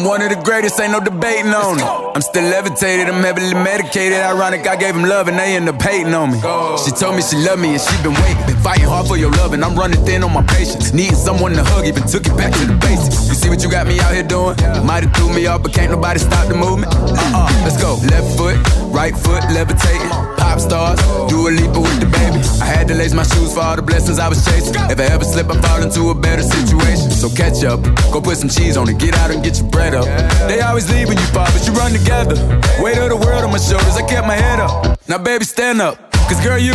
[SPEAKER 1] I'm
[SPEAKER 5] one of the greatest, ain't no debating on it. I'm still levitated, I'm heavily medicated. Ironic, I gave him love and they end up hating on me. She told me she loved me and she been waiting. Been fighting hard for your love and I'm running thin on my patience. Needing someone to hug, even took it back to the basics. You see what you got me out here doing? Might have threw me off, but can't nobody stop the movement. Uh uh, let's go. Left foot, right foot, levitating. Pop stars, do a leap with the baby. I had to lace my shoes for all the blessings I was chasing. If I ever slip, I fall into a better situation. So catch up, go put some cheese on it, get out and get your bread up. They always leave when you fall, but you run together. Weight of the world on my shoulders, I kept my head up. Now, baby, stand up, cause girl, you.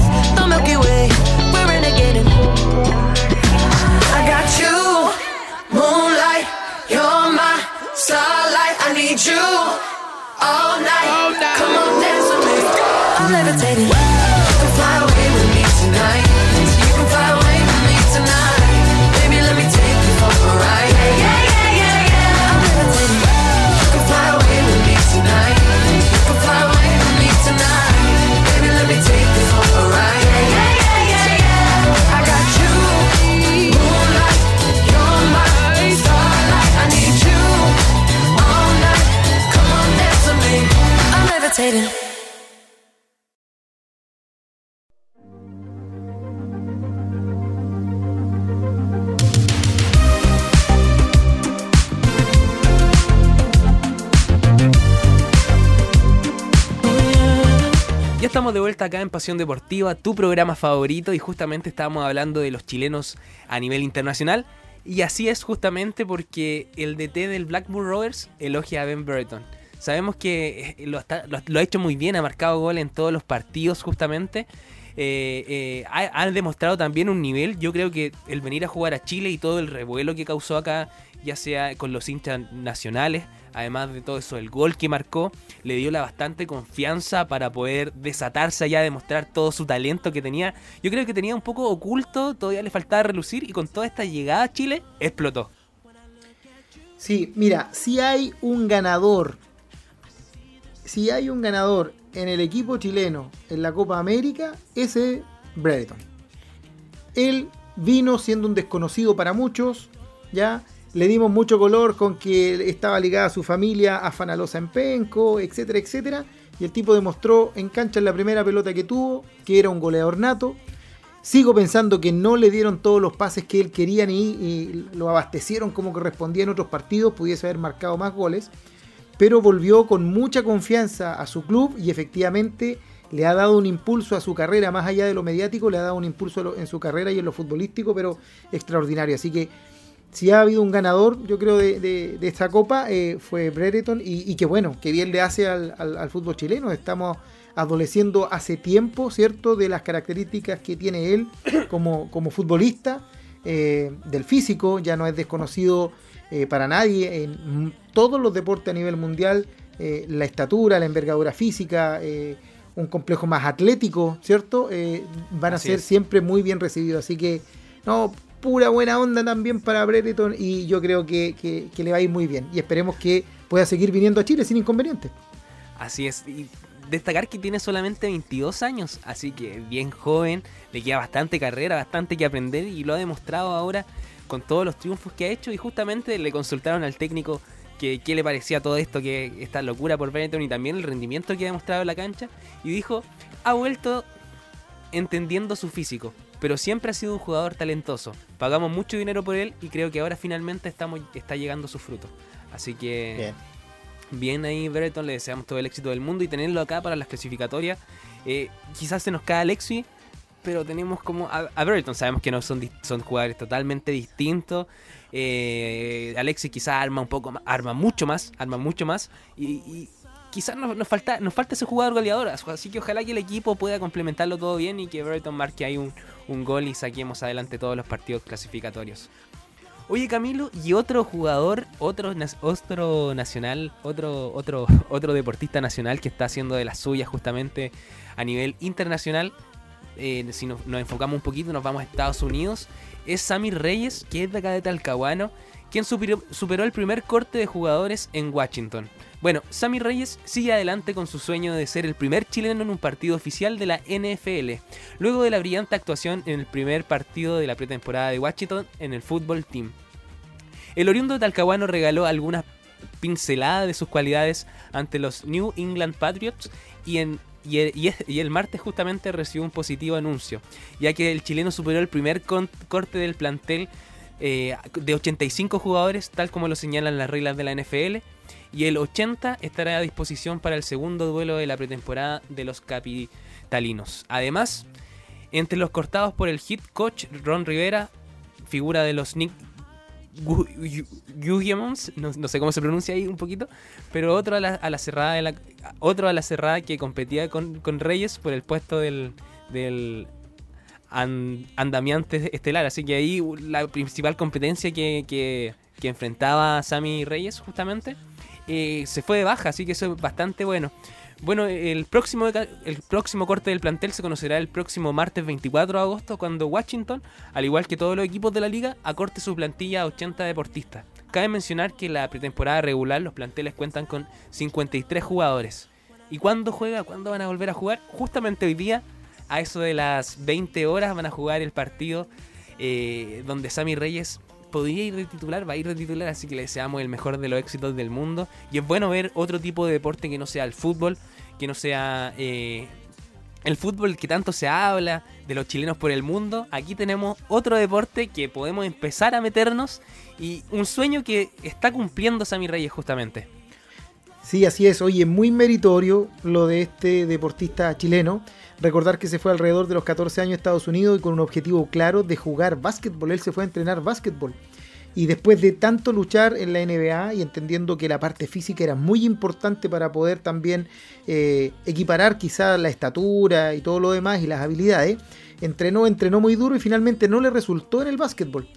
[SPEAKER 6] Levitating.
[SPEAKER 1] Vuelta acá en Pasión Deportiva, tu programa favorito, y justamente estábamos hablando de los chilenos a nivel internacional. Y así es justamente porque el DT del Blackburn Rovers elogia a Ben Burton. Sabemos que eh, lo, ha hecho muy bien, ha marcado gol en todos los partidos justamente. Eh, eh, ha, ha demostrado también un nivel. Yo creo que el venir a jugar a Chile y todo el revuelo que causó acá ya sea con los hinchas nacionales, además de todo eso, el gol que marcó le dio la bastante confianza para poder desatarse allá, demostrar todo su talento que tenía. Yo creo que tenía un poco oculto, todavía le faltaba relucir y con toda esta llegada a Chile explotó.
[SPEAKER 2] Sí, mira, si hay un ganador, si hay un ganador en el equipo chileno en la Copa América, ese es Brereton. Él vino siendo un desconocido para muchos, ya le dimos mucho color con que estaba ligada a su familia, a Fanalosa en Penco, etcétera, etcétera. Y el tipo demostró en cancha en la primera pelota que tuvo que era un goleador nato. Sigo pensando que no le dieron todos los pases que él quería y lo abastecieron como correspondía en otros partidos, pudiese haber marcado más goles, pero volvió con mucha confianza a su club y efectivamente le ha dado un impulso a su carrera, más allá de lo mediático, le ha dado un impulso en su carrera y en lo futbolístico, pero extraordinario. Así que si ha habido un ganador, yo creo, de, de- de esta copa, eh, fue Brereton. Y, y que bueno, que bien le hace al, al- al fútbol chileno. Estamos adoleciendo hace tiempo, ¿cierto?, de las características que tiene él como, como futbolista, eh, del físico, ya no es desconocido eh, para nadie en todos los deportes a nivel mundial, la estatura, la envergadura física, un complejo más atlético, ¿cierto? Van a
[SPEAKER 1] Así
[SPEAKER 2] ser
[SPEAKER 1] es.
[SPEAKER 2] siempre muy bien recibidos. Así que, no, pura buena onda también para Brereton y yo creo que, que- le va a ir muy bien. Y esperemos que pueda seguir viniendo a Chile sin inconveniente.
[SPEAKER 1] Así es. Y destacar que tiene solamente 22 años, así que bien joven, le queda bastante carrera, bastante que aprender y lo ha demostrado ahora con todos los triunfos que ha hecho y justamente le consultaron al técnico que qué le parecía todo esto, que esta locura por Benetton y también el rendimiento que ha demostrado en la cancha y dijo, ha vuelto entendiendo su físico, pero siempre ha sido un jugador talentoso. Pagamos mucho dinero por él y creo que ahora finalmente estamos, está llegando su fruto. Así que bien ahí Brereton, le deseamos todo el éxito del mundo y tenerlo acá para las clasificatorias. Eh, quizás se nos cae Alexi, pero tenemos como a, a Brereton, sabemos que no son, son jugadores totalmente distintos. Eh, Alexi quizás arma un poco más, arma mucho más, arma mucho más y, y quizás nos, falta nos falta ese jugador goleador, así que ojalá que el equipo pueda complementarlo todo bien y que Brereton marque ahí un, un gol y saquemos adelante todos los partidos clasificatorios. Oye Camilo, y otro jugador, otro, otro nacional, otro, otro, otro deportista nacional que está haciendo de las suyas justamente a nivel internacional, eh, si nos, nos enfocamos un poquito, nos vamos a Estados Unidos, es Sammy Reyes, que es de acá de Talcahuano, quien superó, el primer corte de jugadores en Washington. Bueno, Sammy Reyes sigue adelante con su sueño de ser el primer chileno en un partido oficial de la NFL, luego de la brillante actuación en el primer partido de la pretemporada de Washington en el Football Team. El oriundo Talcahuano regaló algunas pinceladas de sus cualidades ante los New England Patriots y, el, y el martes justamente recibió un positivo anuncio, ya que el chileno superó el primer corte del plantel eh, de 85 jugadores, tal como lo señalan las reglas de la NFL, y el 80 estará a disposición para el segundo duelo de la pretemporada de los capitalinos. Además, entre los cortados por el hit coach Ron Rivera, figura de los Nick Gu- Gu- Guillemons, no, no sé cómo se pronuncia ahí un poquito, pero otro a la, a la cerrada de la, otro a la cerrada que competía con, con Reyes por el puesto del, del an- andamiante estelar. Así que ahí la principal competencia que, que, enfrentaba Sammy Reyes justamente eh, se fue de baja, así que eso es bastante bueno. Bueno, el próximo, el próximo corte del plantel se conocerá el próximo martes 24 de agosto cuando Washington, al igual que todos los equipos de la liga, acorte su plantilla a 80 deportistas. Cabe mencionar que la pretemporada regular los planteles cuentan con 53 jugadores. ¿Y cuándo juega? ¿Cuándo van a volver a jugar? Justamente hoy día, a eso de las 20 horas, van a jugar el partido eh, donde Sammy Reyes podría ir de titular, va a ir de titular, así que le deseamos el mejor de los éxitos del mundo. Y es bueno ver otro tipo de deporte que no sea el fútbol, que no sea eh, el fútbol que tanto se habla de los chilenos por el mundo. Aquí tenemos otro deporte que podemos empezar a meternos y un sueño que está cumpliendo Sammy Reyes justamente.
[SPEAKER 2] Sí, así es. Oye, muy meritorio lo de este deportista chileno. Recordar que se fue alrededor de los 14 años a Estados Unidos y con un objetivo claro de jugar básquetbol. Él se fue a entrenar básquetbol. Y después de tanto luchar en la NBA y entendiendo que la parte física era muy importante para poder también eh, equiparar quizás la estatura y todo lo demás y las habilidades, entrenó, entrenó muy duro y finalmente no le resultó en el básquetbol.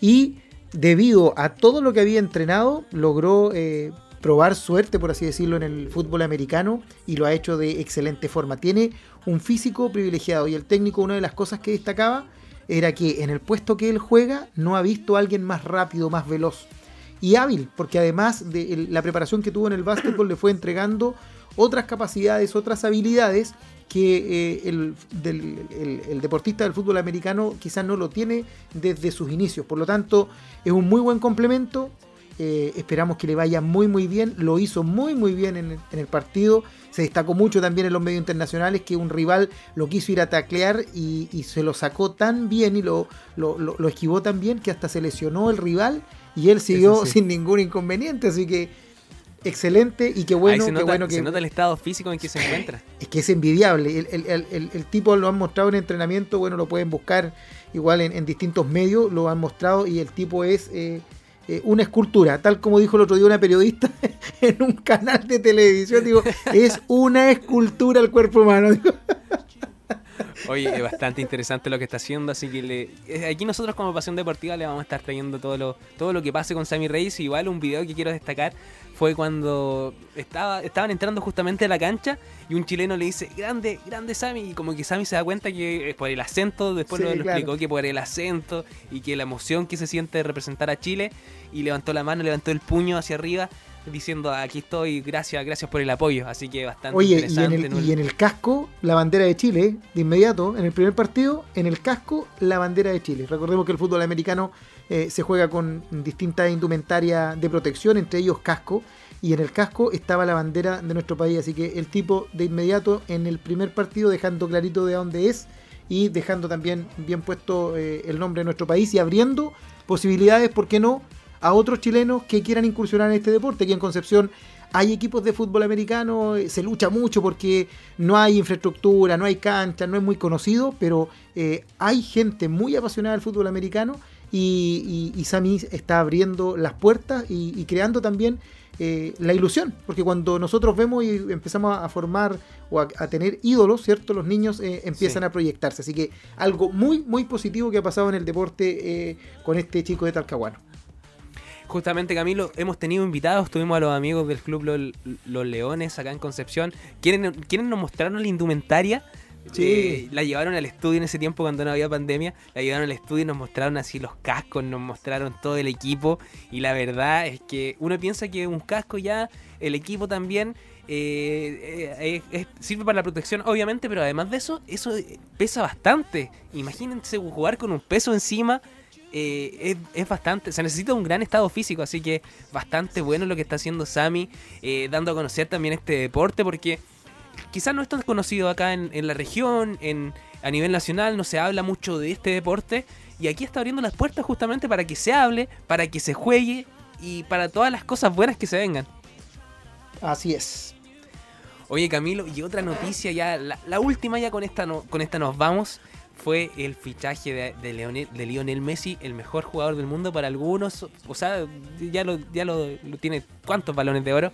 [SPEAKER 2] Y debido a todo lo que había entrenado, logró eh, probar suerte, por así decirlo, en el fútbol americano y lo ha hecho de excelente forma. Tiene un físico privilegiado y el técnico, una de las cosas que destacaba era que en el puesto que él juega no ha visto a alguien más rápido, más veloz y hábil, porque además de la preparación que tuvo en el básquetbol le fue entregando otras capacidades, otras habilidades que eh, el- el deportista del fútbol americano quizás no lo tiene desde sus inicios. Por lo tanto, es un muy buen complemento. Eh, esperamos que le vaya muy muy bien. Lo hizo muy muy bien en, el- en el partido. Se destacó mucho también en los medios internacionales que un rival lo quiso ir a taclear y, y se lo sacó tan bien y lo, lo, lo- lo esquivó tan bien que hasta se lesionó el rival y él siguió
[SPEAKER 1] sí.
[SPEAKER 2] sin ningún inconveniente. Así que excelente y qué bueno,
[SPEAKER 1] Ahí se
[SPEAKER 2] qué
[SPEAKER 1] nota,
[SPEAKER 2] bueno que
[SPEAKER 1] se nota el estado físico en que se encuentra.
[SPEAKER 2] es que es envidiable. El, el- el- el- el tipo lo han mostrado en entrenamiento, bueno, lo pueden buscar igual en, en distintos medios, lo han mostrado y el tipo es eh, eh, una escultura, tal como dijo el otro día una periodista en un canal de televisión, digo, es una escultura el cuerpo humano.
[SPEAKER 1] Oye, es bastante interesante lo que está haciendo, así que le- eh, aquí nosotros como Pasión Deportiva le vamos a estar trayendo todo lo, todo lo que pase con Sammy Reyes. Igual un video que quiero destacar fue cuando estaba, estaban entrando justamente a la cancha y un chileno le dice, grande, grande Sammy, y como que Sammy se da cuenta que por el acento, después
[SPEAKER 2] Sí,
[SPEAKER 1] lo, lo
[SPEAKER 2] claro.
[SPEAKER 1] explicó que por el acento y que la emoción que se siente de representar a Chile y levantó la mano, levantó el puño hacia arriba diciendo aquí estoy, gracias, gracias por el apoyo, así que bastante
[SPEAKER 2] Oye, y en,
[SPEAKER 1] interesante.
[SPEAKER 2] el,
[SPEAKER 1] ¿no?
[SPEAKER 2] y en el casco, la bandera de Chile, de inmediato, en el primer partido, en el casco, la bandera de Chile. Recordemos que el fútbol americano eh, se juega con distintas indumentarias de protección, entre ellos casco, y en el casco estaba la bandera de nuestro país, así que el tipo de inmediato en el primer partido dejando clarito de dónde es y dejando también bien puesto eh, el nombre de nuestro país y abriendo posibilidades, ¿por qué no?, a otros chilenos que quieran incursionar en este deporte. Aquí en Concepción hay equipos de fútbol americano, eh, se lucha mucho porque no hay infraestructura, no hay cancha, no es muy conocido, pero hay gente muy apasionada del fútbol americano y, y, y Sami está abriendo las puertas y, y creando también eh, la ilusión, porque cuando nosotros vemos y empezamos a formar o a, a tener ídolos, ¿cierto? Los niños eh, empiezan
[SPEAKER 1] Sí.
[SPEAKER 2] a proyectarse. Así que algo muy, muy positivo que ha pasado en el deporte eh, con este chico de Talcahuano.
[SPEAKER 1] Justamente Camilo, hemos tenido invitados, tuvimos a los amigos del club Los, Los Leones acá en Concepción. ¿Quieren, quieren nos mostraron la indumentaria?
[SPEAKER 2] Sí.
[SPEAKER 1] Eh, la llevaron al estudio en ese tiempo cuando no había pandemia. La llevaron al estudio y nos mostraron así los cascos, nos mostraron todo el equipo. Y la verdad es que uno piensa que un casco ya, el equipo también, eh, eh, sirve para la protección, obviamente, pero además de eso, eso pesa bastante. Imagínense jugar con un peso encima. eh, es, es bastante, se necesita un gran estado físico, así que bastante bueno lo que está haciendo Sammy, eh, dando a conocer también este deporte, porque quizás no es tan conocido acá en, en la región, en, a nivel nacional, no se habla mucho de este deporte, y aquí está abriendo las puertas justamente para que se hable, para que se juegue y para todas las cosas buenas que se vengan.
[SPEAKER 2] Así es.
[SPEAKER 1] Oye Camilo, y otra noticia ya, la, la última ya con esta, no- con esta nos vamos, fue el fichaje de, de, Leonel, de Lionel Messi, el mejor jugador del mundo para algunos, o sea, ya lo, ya lo, lo tiene cuántos balones de oro.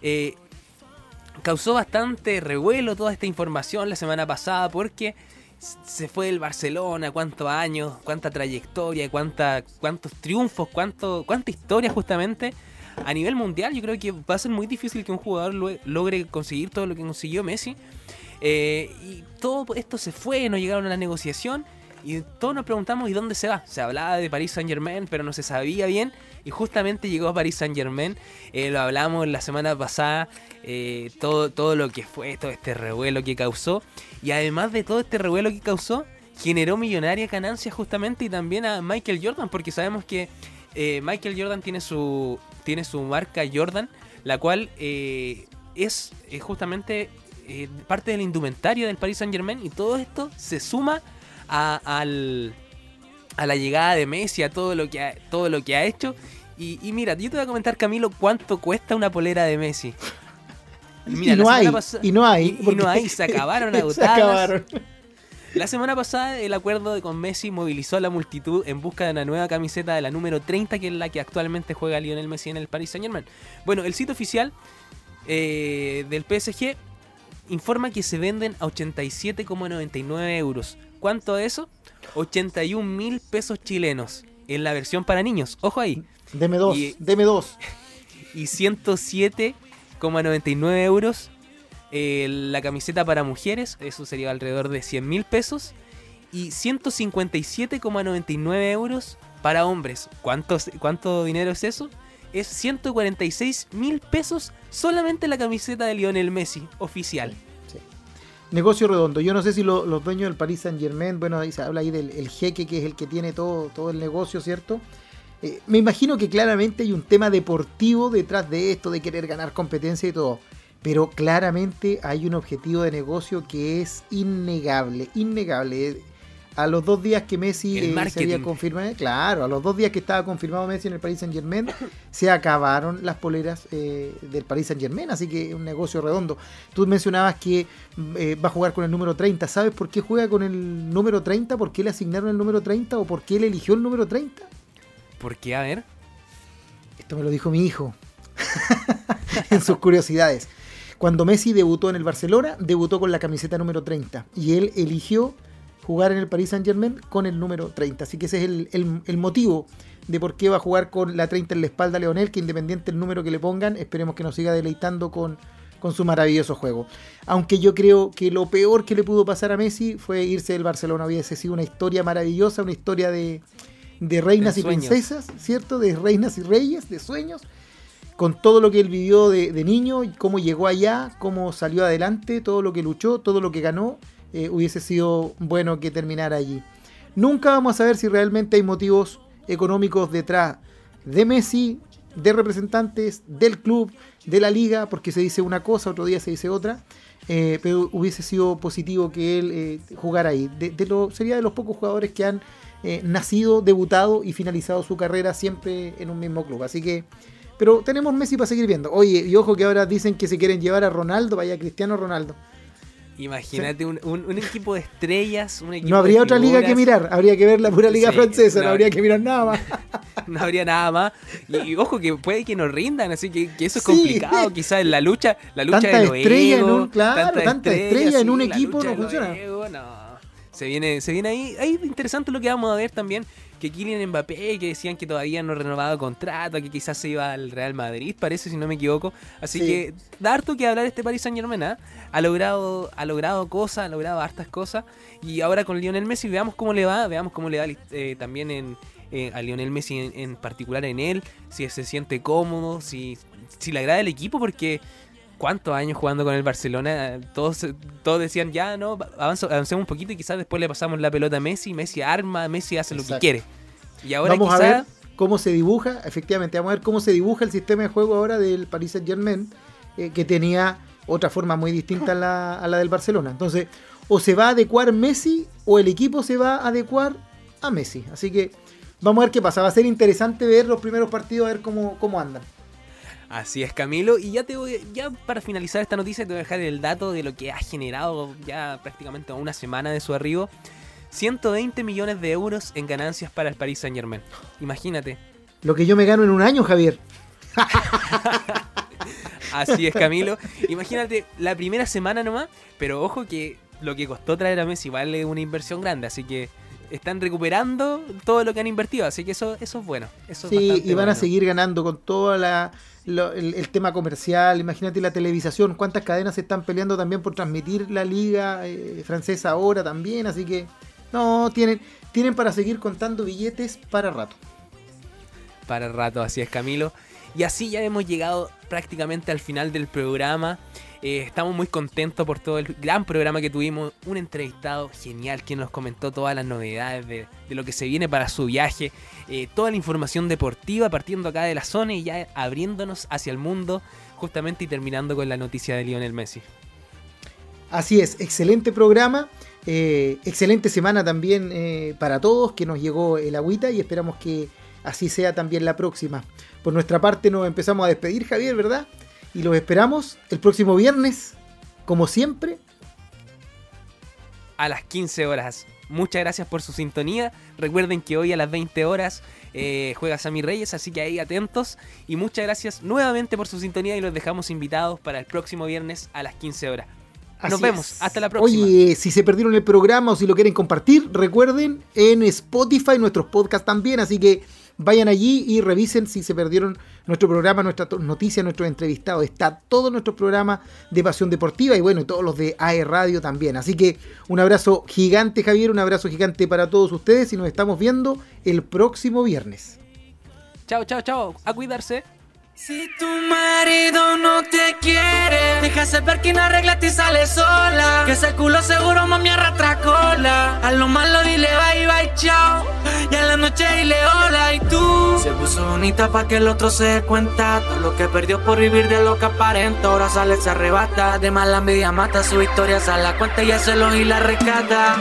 [SPEAKER 1] Eh, causó bastante revuelo toda esta información la semana pasada porque se fue del Barcelona, cuántos años, cuánta trayectoria, cuánta, cuántos triunfos, cuánto, cuánta historia justamente. A nivel mundial yo creo que va a ser muy difícil que un jugador lo- logre conseguir todo lo que consiguió Messi. Eh, y todo esto se fue, no llegaron a la negociación y todos nos preguntamos ¿y dónde se va? Se hablaba de Paris Saint Germain, pero no se sabía bien y justamente llegó a Paris Saint Germain. lo hablamos la semana pasada, eh, todo, todo lo que fue, todo este revuelo que causó y además de todo este revuelo que causó, generó millonarias ganancias justamente y también a Michael Jordan, porque sabemos que eh, Michael Jordan tiene su, tiene su marca Jordan, la cual eh, es eh, justamente eh, parte del indumentario del Paris Saint Germain y todo esto se suma al- a la llegada de Messi, a todo lo que ha, todo lo que ha hecho. Y, y mira, yo te voy a comentar, Camilo, cuánto cuesta una polera de Messi. Mira,
[SPEAKER 2] y, no
[SPEAKER 1] la
[SPEAKER 2] hay, y no hay.
[SPEAKER 1] y- no hay, se acabaron
[SPEAKER 2] se
[SPEAKER 1] agotadas.
[SPEAKER 2] acabaron.
[SPEAKER 1] La semana pasada el acuerdo con Messi movilizó a la multitud en busca de una nueva camiseta de la número 30, que es la que actualmente juega Lionel Messi en el Paris Saint Germain. Bueno, el sitio oficial eh, del PSG informa que se venden a 87,99 euros. ¿Cuánto es eso? 81 mil pesos chilenos en la versión para niños. Ojo ahí.
[SPEAKER 2] Deme dos,
[SPEAKER 1] Y-
[SPEAKER 2] deme dos.
[SPEAKER 1] Y 107,99 euros eh, la camiseta para mujeres. Eso sería alrededor de 100 mil pesos. Y 157,99 euros para hombres. ¿Cuánto, ¿Cuánto dinero es eso? Es 146 mil pesos solamente la camiseta de Lionel Messi, oficial.
[SPEAKER 2] Negocio redondo. Yo no sé si lo- los dueños del Paris Saint Germain, bueno, ahí se habla ahí del el jeque que es el que tiene todo, todo el negocio, ¿cierto? Eh, me imagino que claramente hay un tema deportivo detrás de esto, de querer ganar competencia y todo. Pero claramente hay un objetivo de negocio que es innegable, innegable. A los dos días que Messi eh, se había confirmado, claro, a los dos días que estaba confirmado Messi en el Paris Saint Germain, se acabaron las poleras eh, del Paris Saint Germain, así que es un negocio redondo. Tú mencionabas que eh, va a jugar con el número 30. ¿Sabes por qué juega con el número 30? ¿Por qué le asignaron el número 30 o por qué él eligió el número 30?
[SPEAKER 1] ¿Por qué? A ver.
[SPEAKER 2] Esto me lo dijo mi hijo en sus curiosidades. Cuando Messi debutó en el Barcelona, debutó con la camiseta número 30 y él eligió jugar en el Paris Saint Germain con el número 30. Así que ese es el, el- el motivo de por qué va a jugar con la 30 en la espalda Leonel, que independiente del número que le pongan, esperemos que nos siga deleitando con, con su maravilloso juego. Aunque yo creo que lo peor que le pudo pasar a Messi fue irse del Barcelona. Hubiese sido una historia maravillosa, una historia de, de reinas
[SPEAKER 1] De
[SPEAKER 2] y
[SPEAKER 1] sueños.
[SPEAKER 2] princesas, ¿cierto? De reinas y reyes, de sueños con todo lo que él vivió de, de niño, y cómo llegó allá, cómo salió adelante, todo lo que luchó, todo lo que ganó, eh, hubiese sido bueno que terminara allí. Nunca vamos a saber si realmente hay motivos económicos detrás de Messi, de representantes, del club, de la liga, porque se dice una cosa, otro día se dice otra. eh, pero hubiese sido positivo que él eh, jugara ahí. De, lo, sería de los pocos jugadores que han eh, nacido, debutado y finalizado su carrera siempre en un mismo club. Así que pero tenemos Messi para seguir viendo. Oye, y ojo que ahora dicen que se quieren llevar a Ronaldo, vaya Cristiano Ronaldo.
[SPEAKER 1] Imagínate un, un- un equipo de estrellas, un equipo
[SPEAKER 2] No habría
[SPEAKER 1] de
[SPEAKER 2] otra liga que mirar, habría que ver la pura liga
[SPEAKER 1] Sí,
[SPEAKER 2] francesa, no,
[SPEAKER 1] no.
[SPEAKER 2] habría que mirar nada más.
[SPEAKER 1] no habría nada más. Y, y ojo que puede que nos rindan, así que, que eso es
[SPEAKER 2] Sí.
[SPEAKER 1] complicado. Quizás en la lucha, la lucha
[SPEAKER 2] Tanta
[SPEAKER 1] de los
[SPEAKER 2] estrella en
[SPEAKER 1] egos,
[SPEAKER 2] un- claro, tanta estrella en un equipo no funciona.
[SPEAKER 1] no. Se viene, se viene ahí, ahí interesante lo que vamos a ver también. Que Kylian Mbappé, que decían que todavía no renovaba contrato, que quizás se iba al Real Madrid, parece, si no me equivoco. Así
[SPEAKER 2] Sí.
[SPEAKER 1] que da harto que hablar este Paris Saint Germain, ¿ah? Ha logrado, ha logrado cosas, ha logrado hartas cosas. Y ahora con Lionel Messi, veamos cómo le va, veamos cómo le va eh, también en, eh, a Lionel Messi en, en particular en él, si se siente cómodo, si, si le agrada el equipo, porque cuántos años jugando con el Barcelona, todos, todos decían, ya no, avanzo- avancemos un poquito y quizás después le pasamos la pelota a Messi, Messi arma, Messi hace lo que quiere. Y ahora
[SPEAKER 2] vamos a ver cómo se dibuja, efectivamente, vamos a ver cómo se dibuja el sistema de juego ahora del Paris Saint Germain, eh, que tenía otra forma muy distinta a la, a la del Barcelona. Entonces, o se va a adecuar Messi o el equipo se va a adecuar a Messi. Así que vamos a ver qué pasa. Va a ser interesante ver los primeros partidos, a ver cómo, cómo andan.
[SPEAKER 1] Así es, Camilo. Y ya te voy, ya para finalizar esta noticia, te voy a dejar el dato de lo que ha generado ya prácticamente una semana de su arribo. 120 millones de euros en ganancias para el Paris Saint Germain. Imagínate.
[SPEAKER 2] Lo que yo me gano en un año, Javier.
[SPEAKER 1] Así es, Camilo. Imagínate la primera semana nomás, pero ojo que lo que costó traer a Messi vale una inversión grande, así que están recuperando todo lo que han invertido, así que eso, eso es bueno. Eso
[SPEAKER 2] Sí, y van a seguir ganando con todo el, el tema comercial. Imagínate la televisación, cuántas cadenas se están peleando también por transmitir la liga eh, francesa ahora también. Así que, no, tienen, tienen para seguir contando billetes para rato.
[SPEAKER 1] para rato, así es Camilo. Y así ya hemos llegado prácticamente al final del programa. Eh, estamos muy contentos por todo el gran programa que tuvimos. Un entrevistado genial que nos comentó todas las novedades de, lo que se viene para su viaje. eh, toda la información deportiva partiendo acá de la zona y ya abriéndonos hacia el mundo. Justamente y terminando con la noticia de Lionel Messi.
[SPEAKER 2] Así es, excelente programa. eh, excelente semana también para todos, que nos llegó el agüita y esperamos que así sea también la próxima. Por nuestra parte nos empezamos a despedir, Javier, ¿verdad? Y los esperamos el próximo viernes, como siempre.
[SPEAKER 1] a las 15 horas. Muchas gracias por su sintonía. Recuerden que hoy a las 20 horas eh, juega Sammy Reyes, así que ahí atentos. Y muchas gracias nuevamente por su sintonía y los dejamos invitados para el próximo viernes a las 15 horas. Nos vemos.
[SPEAKER 2] es.
[SPEAKER 1] Hasta la próxima.
[SPEAKER 2] Oye, si se perdieron el programa o si lo quieren compartir, recuerden en Spotify nuestros podcasts también, así que vayan allí y revisen si se perdieron nuestro programa, nuestras noticias, nuestros entrevistados. Está todo nuestro programa de Pasión Deportiva y bueno, y todos los de AE Radio también. Así que un abrazo gigante, Javier, un abrazo gigante para todos ustedes y nos estamos viendo el próximo viernes.
[SPEAKER 1] Chao, chao, chao. A cuidarse.
[SPEAKER 7] Si tu marido no te quiere, déjase ver que no arregla y sale sola. Que ese culo seguro mami arrastra cola. A lo malo dile bye bye chao. Y a la noche dile hola y tú. Se puso bonita pa' que el otro se dé cuenta. Todo lo que perdió por vivir de lo que aparenta. Ahora sale, se arrebata. De mala envidia mata su historia, sale la cuenta y ya se lo y la rescata.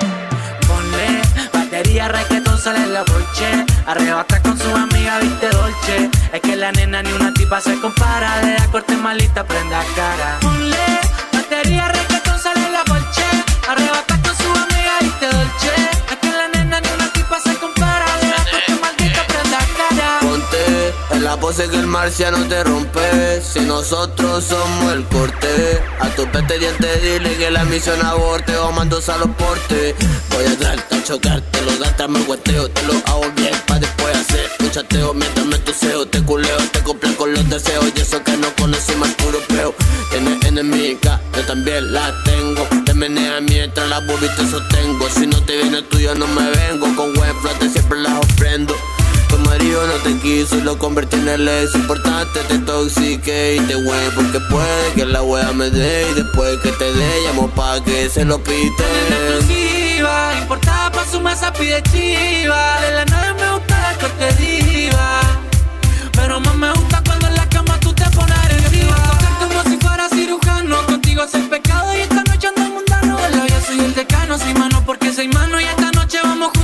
[SPEAKER 7] Batería, reggaetón, sale la bolche. Arrebata con su amiga, viste dolce. Es que la nena ni una tipa se compara. Le da corte malita, prenda cara. Batería, reggaetón, sale la bolche. Arrebata
[SPEAKER 8] pose que el marciano te rompe. Si nosotros somos el corte, a tu pete diente dile que la misión aborte o mando a los portes. Voy a traerte a chocarte, los gatas me gueteo, te lo hago bien pa' después hacer un chateo mientras me tuseo, te culeo, te cumplo con los deseos y eso que no conocí más puro peo. Tienes enemiga, yo también la tengo. Te menea mientras la boobies te sostengo. Si no te viene tuyo no me vengo, con buen flote siempre las ofrendo. Tu marido no te quiso y lo convertí en el ex importante Te toxique y te güey porque puede que la wea me dé Y después que te dé llamo pa' que se lo pite
[SPEAKER 7] exclusiva, importada pa' su mesa pide chiva. De la nave me gusta la corte diva. Pero más me gusta cuando en la cama tú te pones agresiva. Como si fuera cirujano. Contigo es el pecado y esta noche ando mundano. De la vida soy el decano, soy mano porque soy mano. Y esta noche vamos junturando